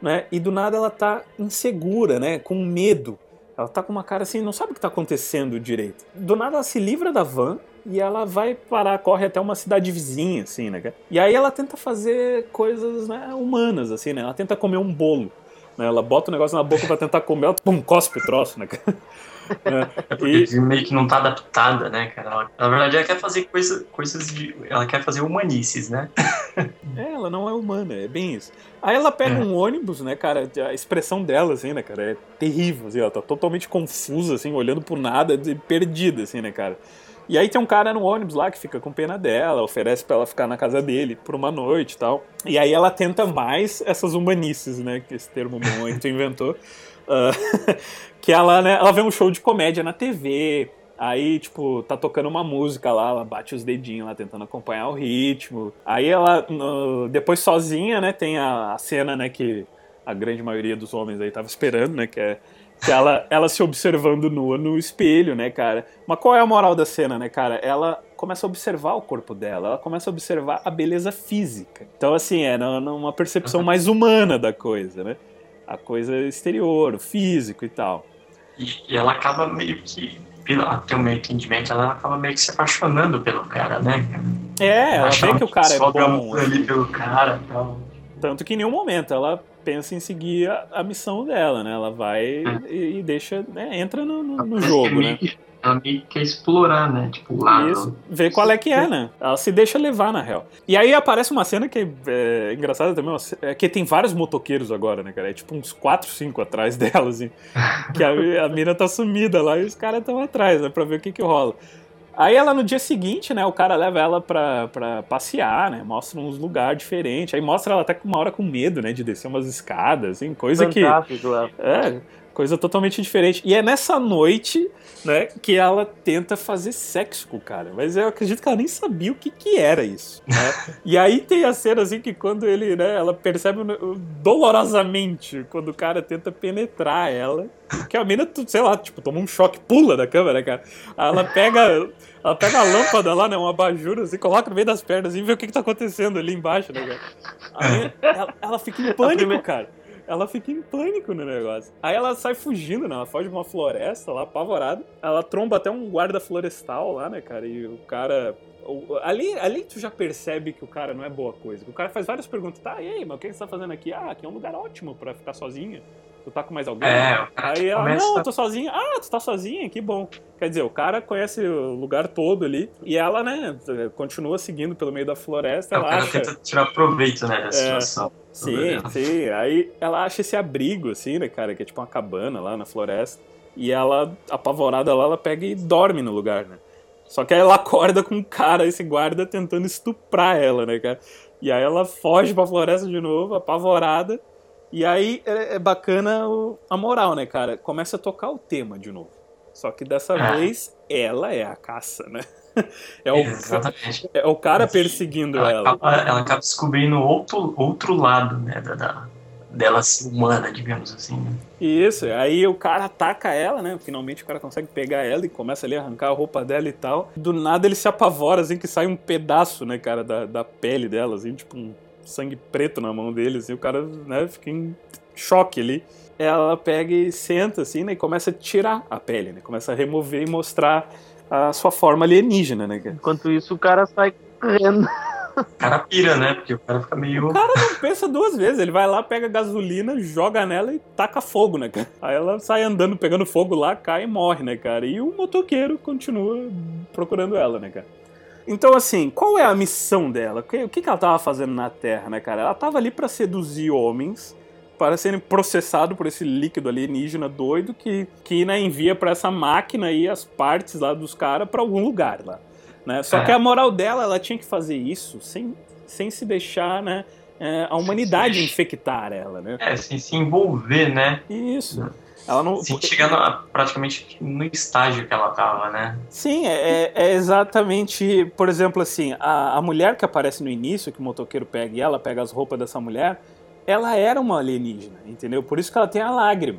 né? E do nada ela tá insegura, né? Com medo. Ela tá com uma cara assim, não sabe o que tá acontecendo direito. Do nada ela se livra da van e ela vai parar, corre até uma cidade vizinha, assim, né? E aí ela tenta fazer coisas né, humanas, assim, né? Ela tenta comer um bolo. Né? Ela bota o negócio na boca pra tentar comer, ela pum, cospe o troço, né? cara? É, É porque e, meio que não tá adaptada, né, cara? Ela, na verdade, ela quer fazer coisa, coisas de. Ela quer fazer humanices, né? É, ela não é humana, é bem isso. Aí ela pega É. um ônibus, né, cara? A expressão dela, assim, né, cara, é terrível, assim, ela tá totalmente confusa, assim, olhando por nada, perdida, assim, né, cara? E aí tem um cara no ônibus lá que fica com pena dela, oferece pra ela ficar na casa dele por uma noite e tal. E aí ela tenta mais essas humanices, né, que esse termo muito inventou. Ah, que ela, né, ela vê um show de comédia na TV, Aí, tipo, tá tocando uma música lá, ela bate os dedinhos lá tentando acompanhar o ritmo. Aí ela, no- depois sozinha, né, tem a, a cena, né, que a grande maioria dos homens aí tava esperando, né, que é ela, ela se observando nua no espelho, né, cara. Mas qual é a moral da cena, né, cara? Ela começa a observar o corpo dela, ela começa a observar a beleza física. Então, assim, é numa percepção mais humana da coisa, né? A coisa exterior, o físico e tal. E, ela acaba meio que pelo, até o meu entendimento, ela acaba meio que se apaixonando pelo cara, né? É, ela vê que o cara é bom. ali pelo cara e tal. Tanto que em nenhum momento ela pensa em seguir a, a missão dela, né? Ela vai e, e deixa, né? entra no, no- no jogo, né? Ela meio que quer explorar, né? Tipo, lado. Isso, ver qual é que é, né? Ela se deixa levar, na real. E aí aparece uma cena que é engraçada também, é que tem vários motoqueiros agora, né, cara? É tipo uns 4, 5 atrás dela, assim. Que a, a mina tá sumida lá e os caras estão atrás, né? Pra ver o que que rola. Aí ela no dia seguinte, né, o cara leva ela pra, pra passear, né, mostra uns lugares diferentes, aí mostra ela até com uma hora com medo, né, de descer umas escadas, assim, coisa que... Fantástico, Léo. É, coisa totalmente diferente. E é nessa noite, né, que ela tenta fazer sexo com o cara. Mas eu acredito que ela nem sabia o que que era isso, né? e aí tem a cena, assim, que quando ele, né, ela percebe dolorosamente quando o cara tenta penetrar ela. Que a mina, sei lá, tipo, toma um choque, pula da câmera, cara. Aí ela pega... Ela pega a lâmpada lá, né? Um abajur, assim, coloca no meio das pernas e vê o que, que tá acontecendo ali embaixo, né, cara? Aí ela, ela fica em pânico, primeira- cara. Ela fica em pânico no negócio. Aí ela sai fugindo, né? Ela foge de uma floresta lá, apavorada. Ela tromba até um guarda florestal lá, né, cara? E o cara. o- Ali, ali tu já percebe que o cara não é boa coisa. O cara faz várias perguntas. Tá, e aí, mas o que você tá fazendo aqui? Ah, aqui é um lugar ótimo pra ficar sozinha. Tu tá com mais alguém? É, o Aí ela, começa- não, eu tô sozinha. Ah, tu tá sozinha? Que bom. Quer dizer, o cara conhece o lugar todo ali. E ela, né, continua seguindo pelo meio da floresta. É, o Ela cara acha... tenta tirar proveito, né, da É. situação. Sim, sim. Aí ela acha esse abrigo, assim, né, cara? Que é tipo uma cabana lá na floresta. E ela, apavorada lá, ela pega e dorme no lugar, né? Só que aí ela acorda com um cara, esse guarda, tentando estuprar ela, né, cara? E aí ela foge pra floresta de novo, apavorada. E aí é, é bacana a moral, né, cara? Começa a tocar o tema de novo. Só que dessa Ah. vez ela é a caça, né? É o, Exatamente. é o cara perseguindo Ela ela. acaba, ela acaba descobrindo outro, outro lado, né, da, da- dela ser humana, digamos assim. né? Isso, aí o cara ataca ela, né? Finalmente o cara consegue pegar ela e começa ali a arrancar a roupa dela e tal. Do nada ele se apavora, assim, que sai um pedaço, né, cara, da, da pele dela, assim, tipo um sangue preto na mão dele, assim, o cara, né, fica em choque ali. Ela pega e senta, assim, né, e começa a tirar a pele, né? Começa a remover e mostrar a sua forma alienígena, né, cara? Enquanto isso, o cara sai correndo. O cara pira, né, porque o cara fica meio... O cara não pensa duas vezes. Ele vai lá, pega gasolina, joga nela e taca fogo, né, cara? Aí ela sai andando, pegando fogo lá, cai e morre, né, cara? E o motoqueiro continua procurando ela, né, cara? Então, assim, qual é a missão dela? O que, o que que ela tava fazendo na Terra, né, cara? Ela tava ali pra seduzir homens para serem processados por esse líquido alienígena doido que, que né, envia pra essa máquina aí as partes lá dos caras pra algum lugar lá. Né? Só É. que a moral dela, ela tinha que fazer isso sem, sem se deixar né, é, a humanidade infectar ela, né? É, sem se envolver, né? Isso. Ela não. Sem chegar no- praticamente no estágio que ela tava, né? Sim, é, é exatamente, por exemplo, assim, a, a mulher que aparece no início, que o motoqueiro pega e ela pega as roupas dessa mulher, ela era uma alienígena, entendeu? Por isso que ela tem a lágrima,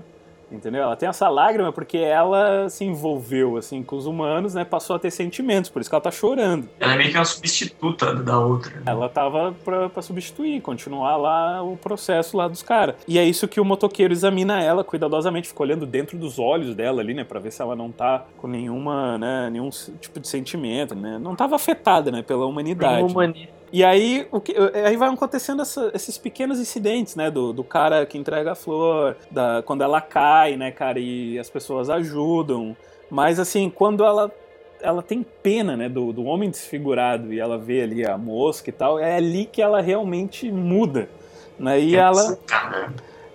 entendeu? Ela tem essa lágrima porque ela se envolveu, assim, com os humanos, né? Passou a ter sentimentos, por isso que ela tá chorando. Ela é meio que uma substituta da outra. né? Ela tava pra, pra substituir, continuar lá o processo lá dos caras. E é isso que o motoqueiro examina ela cuidadosamente, fica olhando dentro dos olhos dela ali, né? Pra ver se ela não tá com nenhuma, né? Nenhum tipo de sentimento, né? Não tava afetada, né? Pela humanidade. Humanista. E aí, o que, aí vai acontecendo essa- esses pequenos incidentes, né? Do, do cara que entrega a flor, da, quando ela cai, né, cara, e as pessoas ajudam. Mas assim, quando ela, ela tem pena, né, do, do homem desfigurado e ela vê ali a mosca e tal, é ali que ela realmente muda. Né? E ela.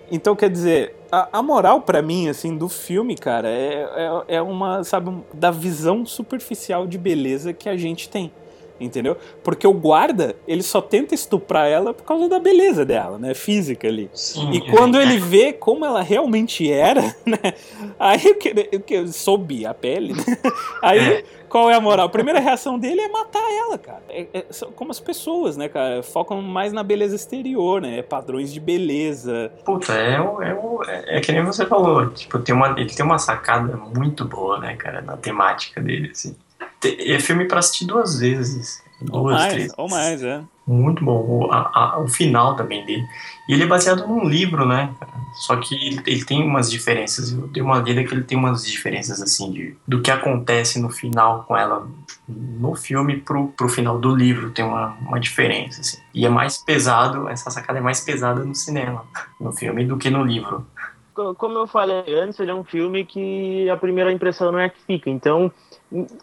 Então, quer dizer, a, a moral pra mim, assim, do filme, cara, é, é, é uma, sabe, da visão superficial de beleza que a gente tem. Entendeu? Porque o guarda, ele só tenta estuprar ela por causa da beleza dela, né? Física ali. sim, E quando ele vê como ela realmente era, né? Aí o que, o que sob a pele, né? Aí qual é a moral? A primeira reação dele é matar ela, cara. É, é- são como as pessoas, né, cara? Focam mais na beleza exterior, né? Padrões de beleza. Puta, é, o- é, o- é, é que nem você falou, tipo, tem uma, ele tem uma sacada muito boa, né, cara, na temática dele, assim. É filme pra assistir duas vezes. Ou Duas, mais, três. ou mais, é. Muito bom. O, a- a- o final também dele. E ele é baseado num livro, né? Só que ele, ele tem umas diferenças. Eu dei uma lida que ele tem umas diferenças, assim, de, do que acontece no final com ela no filme pro, pro final do livro. Tem uma, uma diferença, assim. E é mais pesado, essa sacada é mais pesada no cinema, no filme, do que no livro. Co- Como eu falei antes, ele é um filme que a primeira impressão não é a que fica. Então,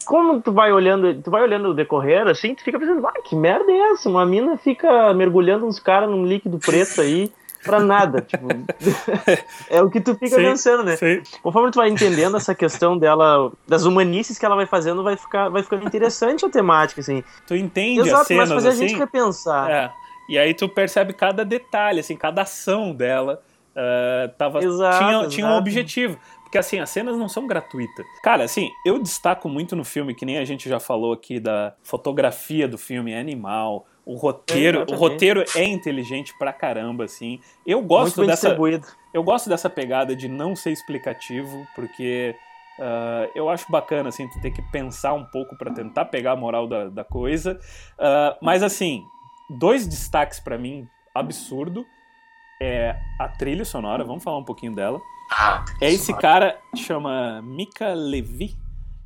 como tu vai olhando, tu vai olhando o decorrer, assim, tu fica pensando, ah, que merda é essa? Uma mina fica mergulhando uns caras num líquido preto aí pra nada. tipo, é o que tu fica Sim, pensando, né? Sei. Conforme tu vai entendendo essa questão dela, das humanices que ela vai fazendo, vai ficar, vai ficando interessante a temática, assim. Tu entende as Exato, cenas mas fazer assim? a gente repensar. É. E aí tu percebe cada detalhe, assim, cada ação dela ah, tava, Exato, tinha, tinha um exato. objetivo. Porque assim, as cenas não são gratuitas. Cara, assim, eu destaco muito no filme, que nem a gente já falou aqui da fotografia do filme, é animal. O roteiro, o Exatamente. roteiro é inteligente pra caramba, assim. Eu gosto dessa, eu gosto dessa pegada de não ser explicativo, porque ah, eu acho bacana, assim, tu ter que pensar um pouco pra tentar pegar a moral da, da coisa. Ah, mas, assim, dois destaques pra mim absurdo é a trilha sonora, vamos falar um pouquinho dela. Ah, É esse cara que chama Mika Levi,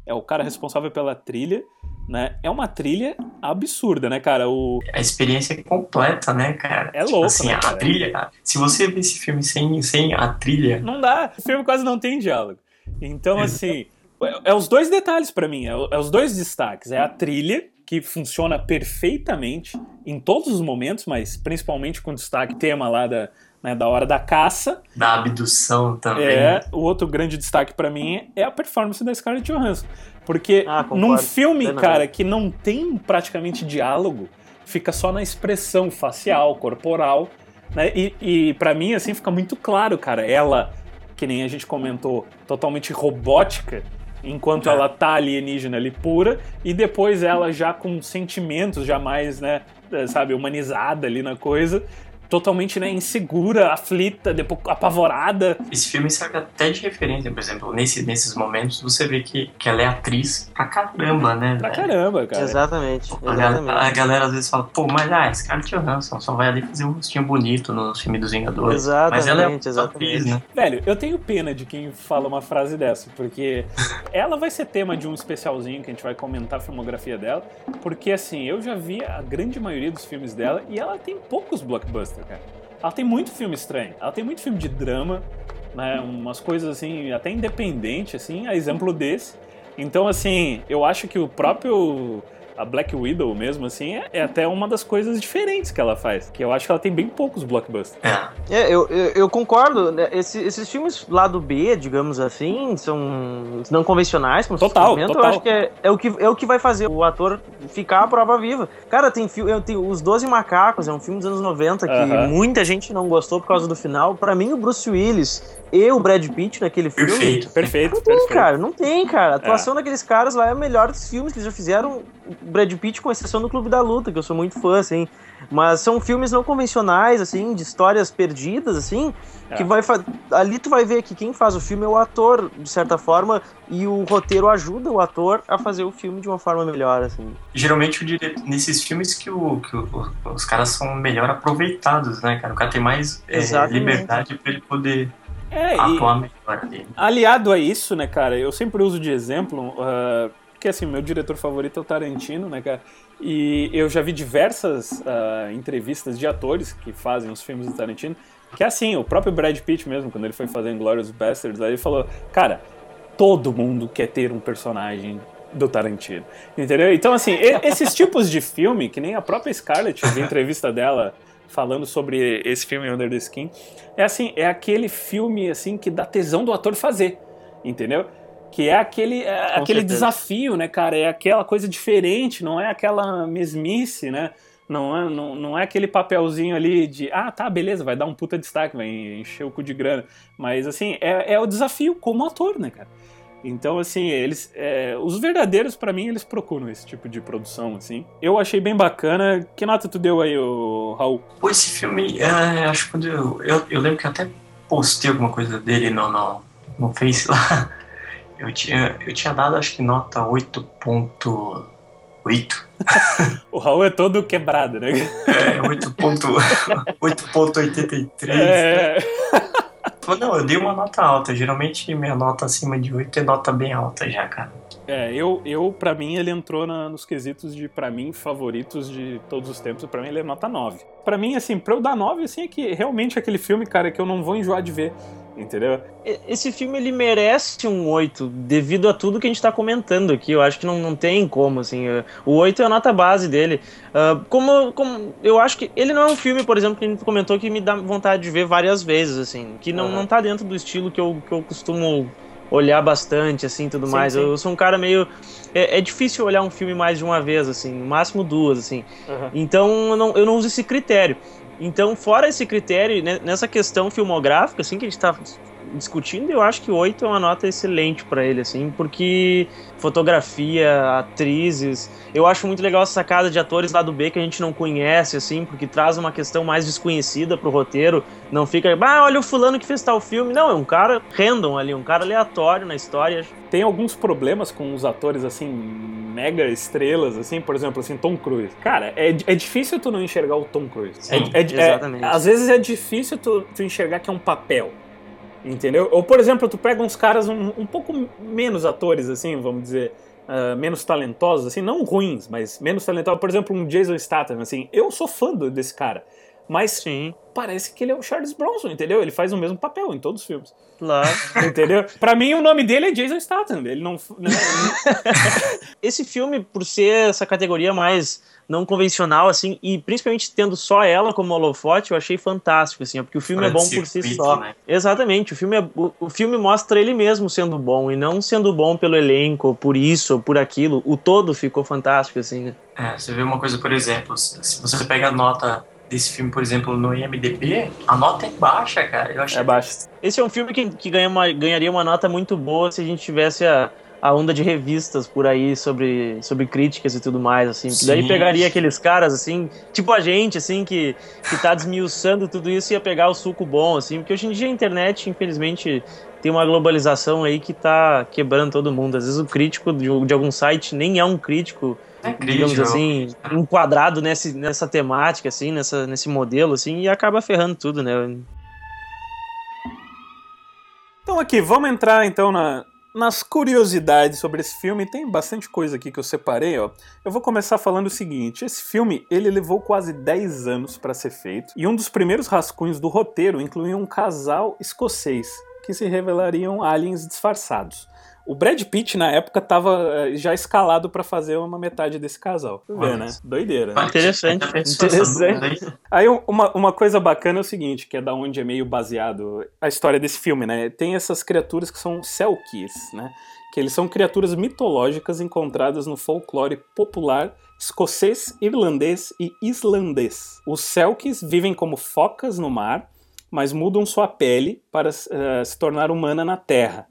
é o cara responsável pela trilha, né? É uma trilha absurda, né, cara? O, a experiência é completa, né, cara? É louco, assim, né, a cara? trilha, se você ver esse filme sem, sem a trilha, Não dá. O filme quase não tem diálogo. Então, assim, é, é os dois detalhes pra mim, é, é os dois destaques. É a trilha, que funciona perfeitamente em todos os momentos, mas principalmente com destaque tema lá da, né, da hora da caça. da abdução também. É, o outro grande destaque pra mim é a performance da Scarlett Johansson. Porque Ah, num filme, cara, que não tem praticamente diálogo, fica só na expressão facial, corporal, né? E, e para mim, assim, fica muito claro, cara, ela, que nem a gente comentou, totalmente robótica, enquanto É. ela tá alienígena ali pura, e depois ela já com sentimentos já mais, né, sabe, humanizada ali na coisa, totalmente, né, insegura, aflita, depois apavorada, Esse filme serve até de referência, por exemplo, nesse, nesses momentos você vê que, que ela é atriz pra caramba, né? pra velho? caramba, cara. Exatamente, A galera, a exatamente. galera às vezes fala, pô, mas ah, Scarlett Johansson só vai ali fazer um rostinho bonito no filme dos Vingadores. mas ela é Exatamente, exatamente. atriz, né? Velho, eu tenho pena de quem fala uma frase dessa, porque ela vai ser tema de um especialzinho que a gente vai comentar a filmografia dela, porque assim, eu já vi a grande maioria dos filmes dela e ela tem poucos blockbusters, Ela tem muito filme estranho, ela tem muito filme de drama, né, umas coisas assim, até independente, assim, a exemplo desse. Então, assim, eu acho que o próprio a Black Widow mesmo, assim, é, é até uma das coisas diferentes que ela faz, que eu acho que ela tem bem poucos blockbusters. É. É, eu, eu, eu concordo. né, esse- esses filmes lado B, digamos assim, são não convencionais, como Total, total. Eu acho que é, é o que é o que vai fazer o ator ficar à prova viva. Cara, tem filme, eu tenho Os Doze Macacos, é um filme dos anos 90 que Aham. muita gente não gostou por causa do final. Pra mim, o Bruce Willis e o Brad Pitt naquele filme Perfeito. Perfeito, Não tem, perfeito. cara, não tem, cara. A atuação daqueles caras lá é o melhor dos filmes que eles já fizeram. Brad Pitt, com exceção do Clube da Luta, que eu sou muito fã, assim. Mas são filmes não convencionais, assim, de histórias perdidas, assim, que É. vai fa- ali tu vai ver que quem faz o filme é o ator, de certa forma, e o roteiro ajuda o ator a fazer o filme de uma forma melhor, assim. Geralmente nesses filmes que, o, que o- os caras são melhor aproveitados, né, cara? O cara tem mais é, liberdade pra ele poder É, e atuar melhor ali. aliado a isso, né, cara, eu sempre uso de exemplo, ah, porque assim, meu diretor favorito é o Tarantino, né, cara, e eu já vi diversas ah, entrevistas de atores que fazem os filmes do Tarantino, que assim, o próprio Brad Pitt mesmo, quando ele foi fazer Glorious Bastards, aí ele falou, cara, todo mundo quer ter um personagem do Tarantino, entendeu? Então, assim, esses tipos de filme, que nem a própria Scarlett, vi entrevista dela falando sobre esse filme Under the Skin, é assim, é aquele filme assim que dá tesão do ator fazer, entendeu? Que é aquele, é aquele certeza. desafio, né, cara? É aquela coisa diferente, não é aquela mesmice, né? Não é, não, não é aquele papelzinho ali de, ah, tá, beleza, vai dar um puta destaque, vai encher o cu de grana. Mas, assim, é, é o desafio como ator, né, cara? Então, assim, eles. é, os verdadeiros, pra mim, eles procuram esse tipo de produção, assim. Eu achei bem bacana. Que nota tu deu aí, ô, Raul? Pô, esse filme, é, acho que quando eu, eu. Eu lembro que eu até postei alguma coisa dele no, no, no Face lá. Eu tinha, eu tinha dado, acho que nota 8. O Raul é todo quebrado, né? É, 8.83. É. Não, eu dei uma nota alta. Geralmente minha nota acima de 8 é nota bem alta já, cara. É, eu, eu para mim, ele entrou na- nos quesitos de, pra mim, favoritos de todos os tempos. Pra mim, ele é nota 9. Pra mim, assim, pra eu dar 9, assim, é que realmente é aquele filme, cara, que eu não vou enjoar de ver, entendeu? Esse filme ele merece um 8, devido a tudo que a gente tá comentando aqui. Eu acho que não, não tem como, assim. O 8 é a nota base dele. Ah, como, como. Eu acho que. Ele não é um filme, por exemplo, que a gente comentou que me dá vontade de ver várias vezes, assim. Que não, Aham. não tá dentro do estilo que eu, que eu costumo olhar bastante, assim, tudo Sim, mais. sim. Eu sou um cara meio. É, é difícil olhar um filme mais de uma vez, assim. No máximo duas, assim. Então eu não, eu não uso esse critério. Então, fora esse critério, né, nessa questão filmográfica, assim, que a gente tá discutindo, eu acho que 8 é uma nota excelente pra ele, assim, porque fotografia, atrizes, eu acho muito legal essa sacada de atores lá do B que a gente não conhece, assim, porque traz uma questão mais desconhecida pro roteiro, não fica, ah, olha o fulano que fez tal filme, não, é um cara random ali, um cara aleatório na história, Tem alguns problemas com os atores, assim, mega estrelas, assim, por exemplo, assim, Tom Cruise. Cara, é, é difícil tu não enxergar o Tom Cruise. Sim, é, é- exatamente. às vezes é difícil tu, tu enxergar que é um papel. Entendeu? Ou, por exemplo, tu pega uns caras um, um pouco menos atores, assim, vamos dizer, ah, menos talentosos, assim, não ruins, mas menos talentosos. Por exemplo, um Jason Statham, assim, eu sou fã desse cara. Mas sim, parece que ele é o Charles Bronson, entendeu? Ele faz o mesmo papel em todos os filmes. claro. Entendeu? pra mim, o nome dele é Jason Statham. Ele não. né, esse filme, por ser essa categoria mais não convencional, assim, e principalmente tendo só ela como holofote, eu achei fantástico, assim, porque o filme é bom por si circuito, só. né? Exatamente, o filme, é, o, o filme mostra ele mesmo sendo bom, e não sendo bom pelo elenco, ou por isso, ou por aquilo. O todo ficou fantástico, assim, né? É, você vê uma coisa, por exemplo, se você pega a nota desse filme, por exemplo, no IMDB, a nota é baixa, cara. Eu achei É baixo. Esse é um filme que, que ganha uma- ganharia uma nota muito boa se a gente tivesse a, a onda de revistas por aí sobre, sobre críticas e tudo mais, assim. Porque daí Sim. pegaria aqueles caras, assim, tipo a gente, assim, que, que tá desmiuçando tudo isso e ia pegar o suco bom, assim. Porque hoje em dia a internet, infelizmente, tem uma globalização aí que tá quebrando todo mundo. Às vezes o crítico de, de algum site nem é um crítico, É digamos crítico. assim, enquadrado nesse, nessa temática, assim, nessa, nesse modelo, assim, e acaba ferrando tudo, né? Então aqui, vamos entrar então na- nas curiosidades sobre esse filme. Tem bastante coisa aqui que eu separei, ó. Eu vou começar falando o seguinte: esse filme ele levou quase 10 anos para ser feito e um dos primeiros rascunhos do roteiro incluía um casal escocês que se revelariam aliens disfarçados. O Brad Pitt na época estava já escalado para fazer uma metade desse casal. Tu vê, né? isso. Doideira. né? Interessante, interessante. aí? Uma, uma coisa bacana é o seguinte, que é da onde é meio baseado a história desse filme, né? Tem essas criaturas que são Selkies, né? Que eles são criaturas mitológicas encontradas no folclore popular escocês, irlandês e islandês. Os Selkies vivem como focas no mar, mas mudam sua pele para eh, se tornar humana na terra.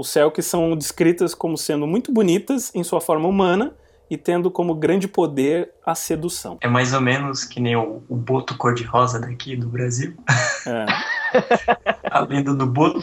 Os Selkies são descritas como sendo muito bonitas em sua forma humana e tendo como grande poder a sedução. É mais ou menos que nem o, o boto cor-de-rosa daqui do Brasil. É. A lenda do boto.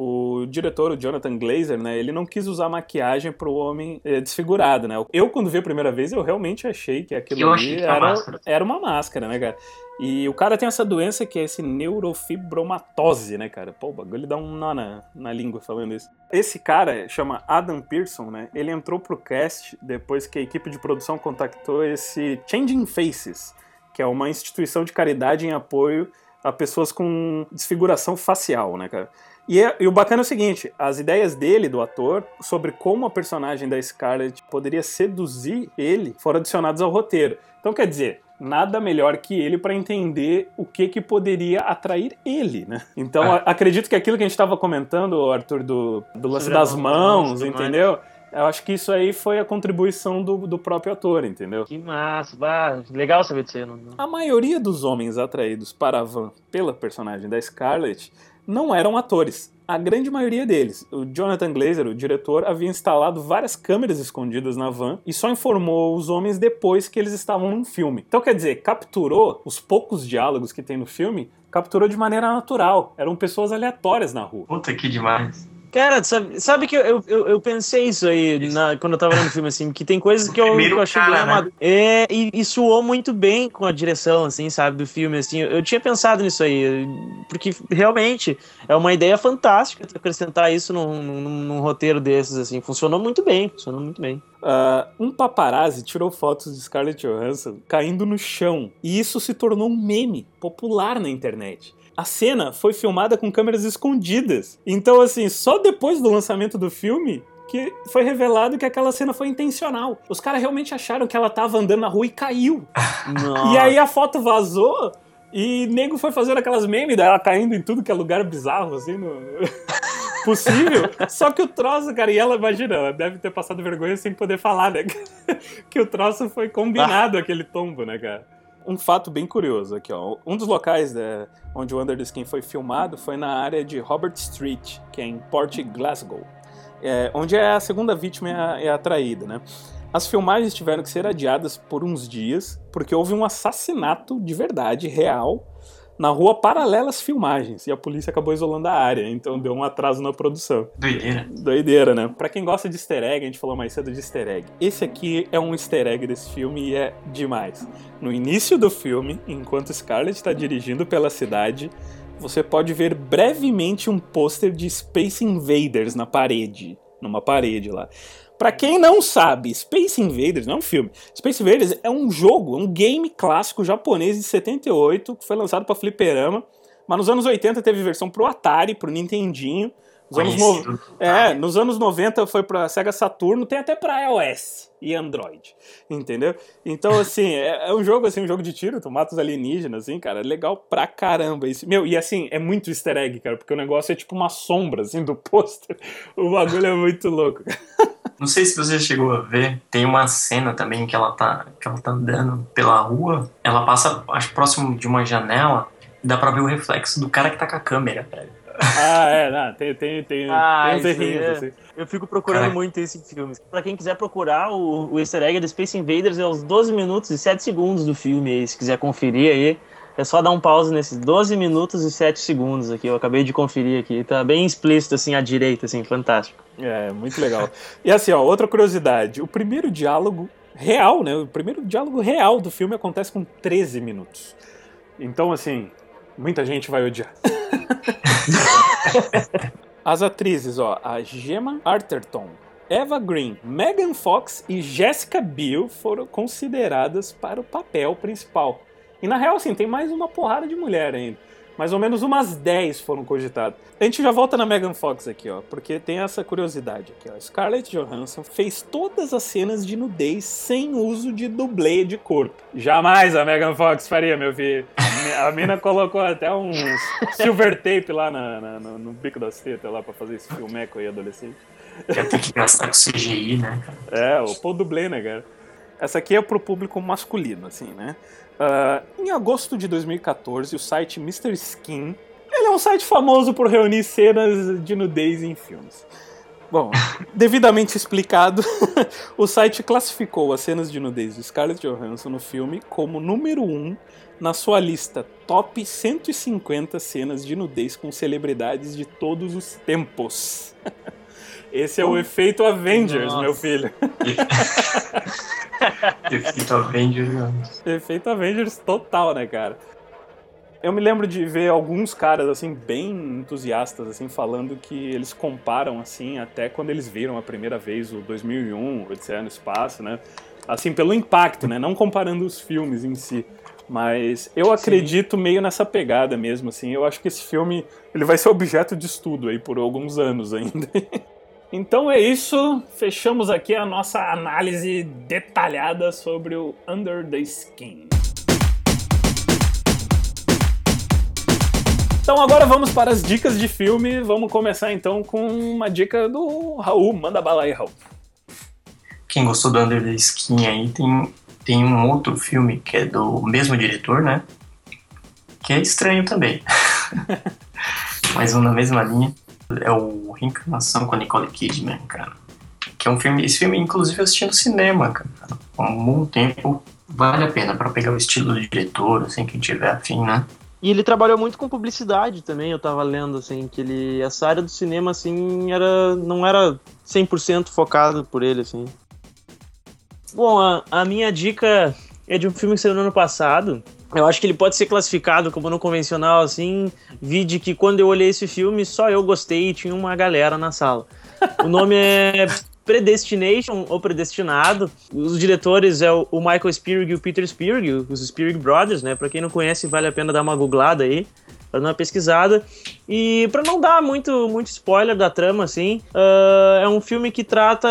O diretor, o Jonathan Glazer, né, ele não quis usar maquiagem pro homem eh, desfigurado, né? Eu, quando vi a primeira vez, eu realmente achei que aquilo ali que era era, máscara. era uma máscara, né, cara? E o cara tem essa doença que é esse neurofibromatose, né, cara? Pô, o bagulho dá um nó na, na língua falando isso. Esse cara chama Adam Pearson, né? Ele entrou pro cast depois que a equipe de produção contactou esse Changing Faces, que é uma instituição de caridade em apoio a pessoas com desfiguração facial, né, cara? E, é- e o bacana é o seguinte: as ideias dele, do ator, sobre como a personagem da Scarlett poderia seduzir ele, foram adicionadas ao roteiro. Então, quer dizer, nada melhor que ele para entender o que que poderia atrair ele, né? Então, É. acredito que aquilo que a gente estava comentando, Arthur, do, do lance das mão, mãos, mais. entendeu? Eu acho que isso aí foi a contribuição do, do próprio ator, entendeu? Que massa, bah, legal saber disso não- A maioria dos homens atraídos para a van pela personagem da Scarlett não eram atores. A grande maioria deles. O Jonathan Glazer, o diretor, havia instalado várias câmeras escondidas na van e só informou os homens depois que eles estavam num filme. Então, quer dizer, capturou os poucos diálogos que tem no filme, capturou de maneira natural. Eram pessoas aleatórias na rua. Puta que demais. Cara, sabe, sabe que eu, eu, eu pensei isso aí na- quando eu tava vendo o filme, assim, que tem coisas que eu, que eu achei cara, bem né? amado. É, e, e soou muito bem com a direção, assim, sabe, do filme, assim. Eu, eu tinha pensado nisso aí, porque realmente é uma ideia fantástica acrescentar isso num, num, num roteiro desses, assim. Funcionou muito bem, funcionou muito bem. Ah, um paparazzi tirou fotos de Scarlett Johansson caindo no chão. E isso se tornou um meme popular na internet. A cena foi filmada com câmeras escondidas. Então, assim, só depois do lançamento do filme que foi revelado que aquela cena foi intencional. Os caras realmente acharam que ela tava andando na rua e caiu. Nossa. E aí a foto vazou e nego foi fazendo aquelas memes dela caindo em tudo que é lugar bizarro, assim, no... possível. Só que o troço, cara, e ela, imagina, ela deve ter passado vergonha sem poder falar, né? que o troço foi combinado, aquele tombo, né, cara? Um fato bem curioso aqui, ó. Um dos locais né, onde o Under the Skin foi filmado foi na área de Robert Street, que é em Port Glasgow, é, onde é a segunda vítima é, atraída, né? As filmagens tiveram que ser adiadas por uns dias, porque houve um assassinato de verdade, real, na rua paralela às filmagens, e a polícia acabou isolando a área, então deu um atraso na produção. Doideira. Doideira, né? Pra quem gosta de easter egg, a gente falou mais cedo de easter egg. Esse aqui é um easter egg desse filme e é demais. No início do filme, enquanto Scarlett está dirigindo pela cidade, você pode ver brevemente um pôster de Space Invaders na parede. Numa parede lá. Pra quem não sabe, Space Invaders não é um filme. Space Invaders é um jogo, é um game clássico japonês de 78 que foi lançado pra fliperama. Mas nos anos 80 teve versão pro Atari, pro Nintendinho. Nos anos no- é, nos anos 90 foi pra Sega Saturno, tem até pra iOS e Android, entendeu? Então, assim, é, é um jogo, assim, um jogo de tiro, tu mata os alienígenas, assim, cara, é legal pra caramba isso. Meu, e assim, é muito easter egg, cara, porque o negócio é tipo uma sombra, assim, do pôster. O bagulho é muito louco. Não sei se você chegou a ver, tem uma cena também que ela tá, que ela tá andando pela rua, ela passa, acho, próximo de uma janela, e dá pra ver o reflexo do cara que tá com a câmera, velho. Ah, é, não, tem, tem, tem, Ah, tem uns errinhos, é. assim. Eu fico procurando Caraca. muito isso em filmes. Pra quem quiser procurar, o, o easter egg do Space Invaders é os 12 minutos e 7 segundos do filme aí. Se quiser conferir aí, é só dar um pause nesses 12 minutos e 7 segundos aqui. Eu acabei de conferir aqui. Tá bem explícito, assim, à direita, assim, fantástico. É, muito legal. E assim, ó, outra curiosidade. O primeiro diálogo real, né? O primeiro diálogo real do filme acontece com 13 minutos. Então, assim, muita gente vai odiar. As atrizes, ó, a Gemma Arterton, Eva Green, Megan Fox e Jessica Biel foram consideradas para o papel principal. E na real, assim, tem mais uma porrada de mulher ainda. Mais ou menos umas 10 foram cogitadas. A gente já volta na Megan Fox aqui, ó, porque tem essa curiosidade aqui, ó. Scarlett Johansson fez todas as cenas de nudez sem uso de dublê de corpo. Jamais a Megan Fox faria, meu filho. A mi- A mina colocou até uns silver tape lá na- na- no, no bico das tetas lá pra fazer esse filmeco aí adolescente. Ia ter que gastar com CGI, né, cara? É, o pô dublê, né, cara? Essa aqui é pro público masculino, assim, né? Ah, em agosto de 2014, o site Mr. Skin, ele é um site famoso por reunir cenas de nudez em filmes. Bom, devidamente explicado, o site classificou as cenas de nudez de Scarlett Johansson no filme como número 1 na sua lista Top 150 cenas de nudez com celebridades de todos os tempos. Esse é o efeito Avengers, Nossa. meu filho. Efeito Avengers. né? Efeito Avengers total, né, cara? Eu me lembro de ver alguns caras, assim, bem entusiastas, assim, falando que eles comparam, assim, até quando eles viram a primeira vez o 2001, Odisseia no Espaço, né? Assim, pelo impacto, né? Não comparando os filmes em si. Mas eu acredito meio nessa pegada mesmo, assim. Eu acho que esse filme, ele vai ser objeto de estudo aí por alguns anos ainda. Então é isso, fechamos aqui a nossa análise detalhada sobre o Under the Skin. Então agora vamos para as dicas de filme. Vamos começar então com uma dica do Raul. Manda bala aí, Raul. Quem gostou do Under the Skin aí tem, tem um outro filme que é do mesmo diretor, né? Que é estranho também. Mas um na mesma linha. É o Reencarnação com a Nicole Kidman, cara. Que é um filme. Esse filme, inclusive, eu assisti no cinema, cara. Há um tempo. Vale a pena pra pegar o estilo do diretor, assim, quem tiver afim, né? E ele trabalhou muito com publicidade também, eu tava lendo, assim, que ele. Essa área do cinema, assim, era. não era 100% focado por ele, assim. Bom, a, a minha dica é de um filme que saiu no ano passado. Eu acho que ele pode ser classificado como não convencional, assim. Vi de que quando eu olhei esse filme, só eu gostei e tinha uma galera na sala. O nome é Predestination ou Predestinado. Os diretores é o Michael Spierig e o Peter Spierig, os Spierig Brothers, né? Pra quem não conhece, vale a pena dar uma googlada aí para dar uma pesquisada. E para não dar muito, muito spoiler da trama, assim, uh, é um filme que trata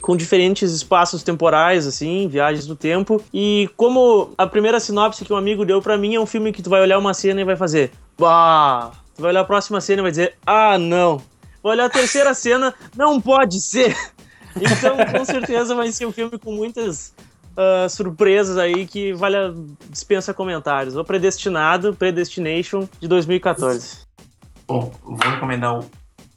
com diferentes espaços temporais, assim, viagens no tempo. E como a primeira sinopse que um amigo deu para mim é um filme que tu vai olhar uma cena e vai fazer, bah! Tu vai olhar a próxima cena e vai dizer, ah, não. Vai olhar a terceira cena, não pode ser. Então, com certeza vai ser um filme com muitas uh, surpresas aí que vale a dispensa comentários. O Predestinado, Predestination, de 2014. Bom, vou recomendar o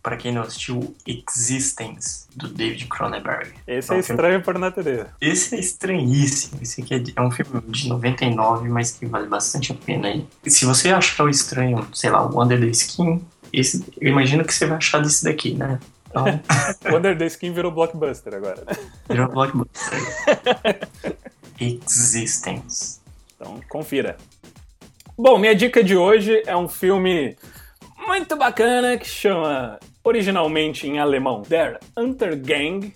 para quem não assistiu, Existence, do David Cronenberg. Esse é, é um estranho filme... por natureza. Esse é estranhíssimo. Esse aqui é, é, um filme de 99, mas que vale bastante a pena. E se você achar o estranho, sei lá, o Under the Skin, esse, eu imagino que você vai achar desse daqui, né? Então... Wonder the Skin virou blockbuster agora, né? Virou blockbuster. Existence. Então, confira. Bom, minha dica de hoje é um filme muito bacana que chama, originalmente em alemão, Der Untergang,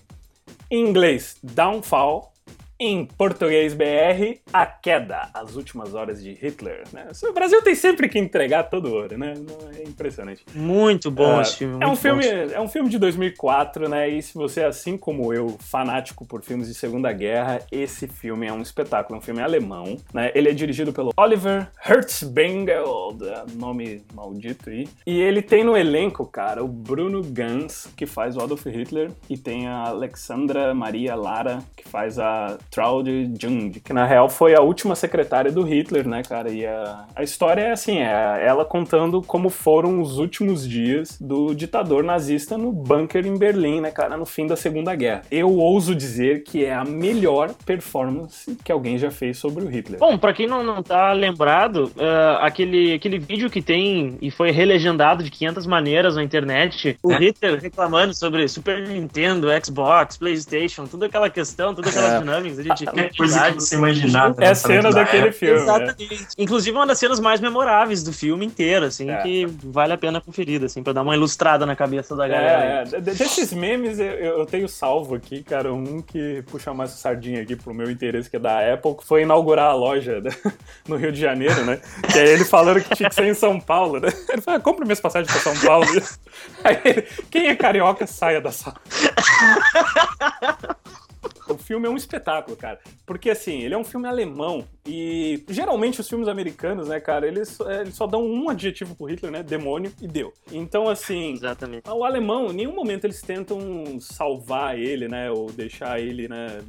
em inglês Downfall, em português BR, A Queda, As Últimas Horas de Hitler. Né? O Brasil tem sempre que entregar todo ouro, né? É impressionante. Muito bom uh, esse filme. É um filme, é um filme de 2004, né? E se você, assim como eu, fanático por filmes de Segunda Guerra, esse filme é um espetáculo, é um filme alemão, né? Ele é dirigido pelo Oliver Hertzbengel, nome maldito aí. E ele tem no elenco, cara, o Bruno Gans, que faz o Adolf Hitler, e tem a Alexandra Maria Lara, que faz a Traud Jung, que na real foi a última secretária do Hitler, né, cara? E a, a história é assim, é ela contando como foram os últimos dias do ditador nazista no bunker em Berlim, né, cara, no fim da Segunda Guerra. Eu ouso dizer que é a melhor performance que alguém já fez sobre o Hitler. Bom, para quem não, não tá lembrado, uh, aquele, aquele vídeo que tem e foi relegendado de 500 maneiras na internet, o é. Hitler reclamando sobre Super Nintendo, Xbox, PlayStation, toda aquela questão, toda aquela é. dinâmica a gente qualquer coisa que você imaginar. É a cena daquele filme. Exatamente. É. Inclusive uma das cenas mais memoráveis do filme inteiro, assim, é. que vale a pena conferir, assim, pra dar uma ilustrada na cabeça da galera. É, desses memes eu, eu, tenho salvo aqui, cara, um que puxa mais sardinha aqui pro meu interesse, que é da Apple, que foi inaugurar a loja né, no Rio de Janeiro, né? Que é ele falando que tinha que ser em São Paulo, né? Ele falou, ah, compra minhas passagens pra São Paulo. Aí ele, quem é carioca, saia da sala. O filme é um espetáculo, cara. Porque, assim, ele é um filme alemão e geralmente os filmes americanos, né, cara, eles, é, eles só dão um adjetivo pro Hitler, né? Demônio e deu. Então, assim. Exatamente. O alemão, em nenhum momento eles tentam salvar ele, né? Ou deixar ele, né,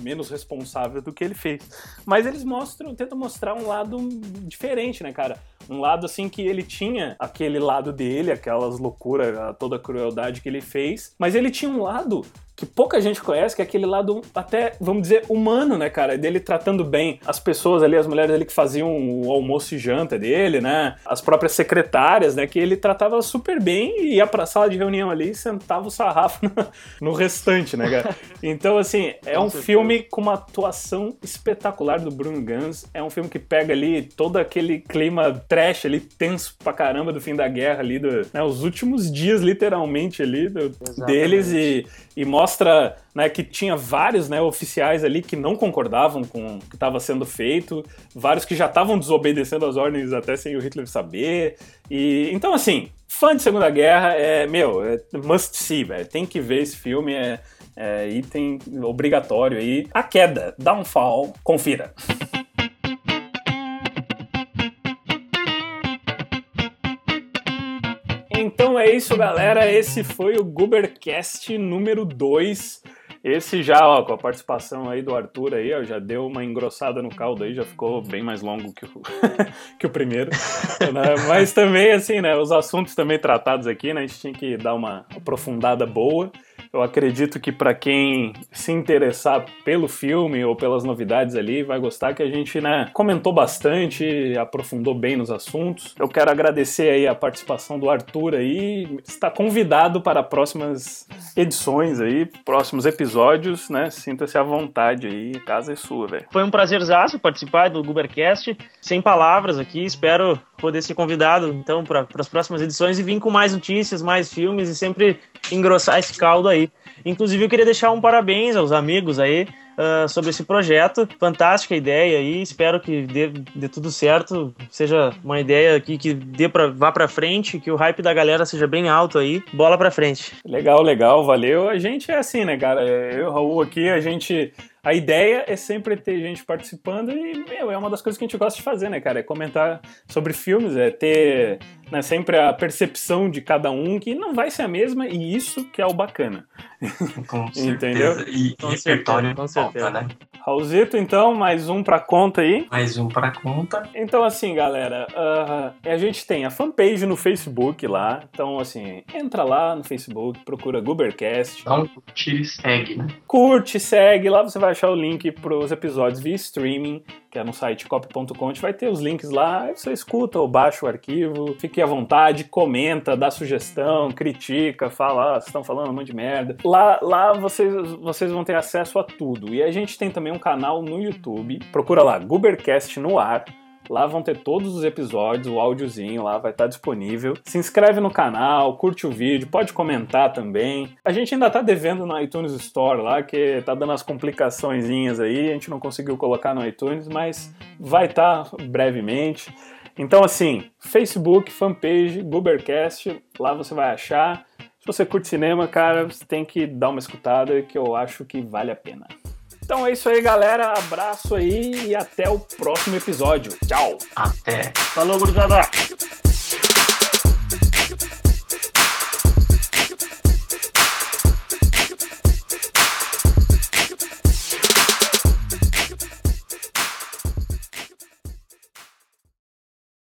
menos responsável do que ele fez. Mas eles mostram, tentam mostrar um lado diferente, né, cara? Um lado, assim, que ele tinha aquele lado dele, aquelas loucuras, toda a crueldade que ele fez. Mas ele tinha um lado que pouca gente conhece, que é aquele lado até, vamos dizer, humano, né, cara? Dele tratando bem as pessoas ali, as mulheres ali que faziam o almoço e janta dele, né? As próprias secretárias, né? Que ele tratava super bem e ia pra sala de reunião ali e sentava o sarrafo no, no restante, né, cara? Então, assim, é um filme com uma atuação espetacular do Bruno Gans. É um filme que pega ali todo aquele clima trash ali, tenso pra caramba do fim da guerra ali, do, né, os últimos dias, literalmente, ali, do, deles e, e mostra né, que tinha vários né, oficiais ali que não concordavam com o que estava sendo feito, vários que já estavam desobedecendo as ordens até sem o Hitler saber. E então assim, fã de Segunda Guerra é meu, é must see, velho. Tem que ver esse filme, é, é item obrigatório aí. A queda, Downfall, confira. Então é isso, galera. Esse foi o Gubercast número 2. Esse já, ó, com a participação aí do Arthur aí, ó, já deu uma engrossada no caldo aí, já ficou bem mais longo que o, que o primeiro. né? Mas também, assim, né, os assuntos também tratados aqui, né, a gente tinha que dar uma aprofundada boa. Eu acredito que para quem se interessar pelo filme ou pelas novidades ali, vai gostar que a gente, né, comentou bastante, aprofundou bem nos assuntos. Eu quero agradecer aí a participação do Arthur aí, está convidado para próximas edições aí, próximos episódios, né? Sinta-se à vontade aí, casa é sua, velho. Foi um prazerzaço participar do Gubercast, sem palavras aqui, espero poder ser convidado então para as próximas edições e vir com mais notícias, mais filmes e sempre engrossar esse caldo aí. Inclusive, eu queria deixar um parabéns aos amigos aí uh, sobre esse projeto. Fantástica ideia aí, espero que dê, dê tudo certo, seja uma ideia aqui que dê pra, vá para frente, que o hype da galera seja bem alto aí. Bola para frente. Legal, legal, valeu. A gente é assim, né, cara? Eu e o Raul aqui, a gente a ideia é sempre ter gente participando e, meu, é uma das coisas que a gente gosta de fazer, né, cara? É comentar sobre filmes, é ter né, sempre a percepção de cada um que não vai ser a mesma e isso que é o bacana. Com Entendeu? certeza. E Com repertório certeza, com certeza. né? Raulzito, então, mais um pra conta aí. Mais um pra conta. Então, assim, galera, ah, a gente tem a fanpage no Facebook lá. Então, assim, entra lá no Facebook, procura Gubercast. Dá um curtir e segue, né? Curte, segue, lá você vai achar o link pros episódios via streaming, que é no site cop.com, a gente vai ter os links lá, aí você escuta ou baixa o arquivo, fique à vontade, comenta, dá sugestão, critica, fala, ah, vocês estão falando um monte de merda. Lá, lá vocês, vocês vão ter acesso a tudo. E a gente tem também um canal no YouTube, procura lá, Gubercast no ar, Lá vão ter todos os episódios, o áudiozinho lá vai estar disponível. Se inscreve no canal, curte o vídeo, pode comentar também. A gente ainda tá devendo no iTunes Store lá, que tá dando as complicaçõezinhas aí, a gente não conseguiu colocar no iTunes, mas vai estar brevemente. Então assim, Facebook, fanpage, Gubercast, lá você vai achar. Se você curte cinema, cara, você tem que dar uma escutada que eu acho que vale a pena. Então é isso aí, galera. Abraço aí e até o próximo episódio. Tchau! Até. Falou, gurizada!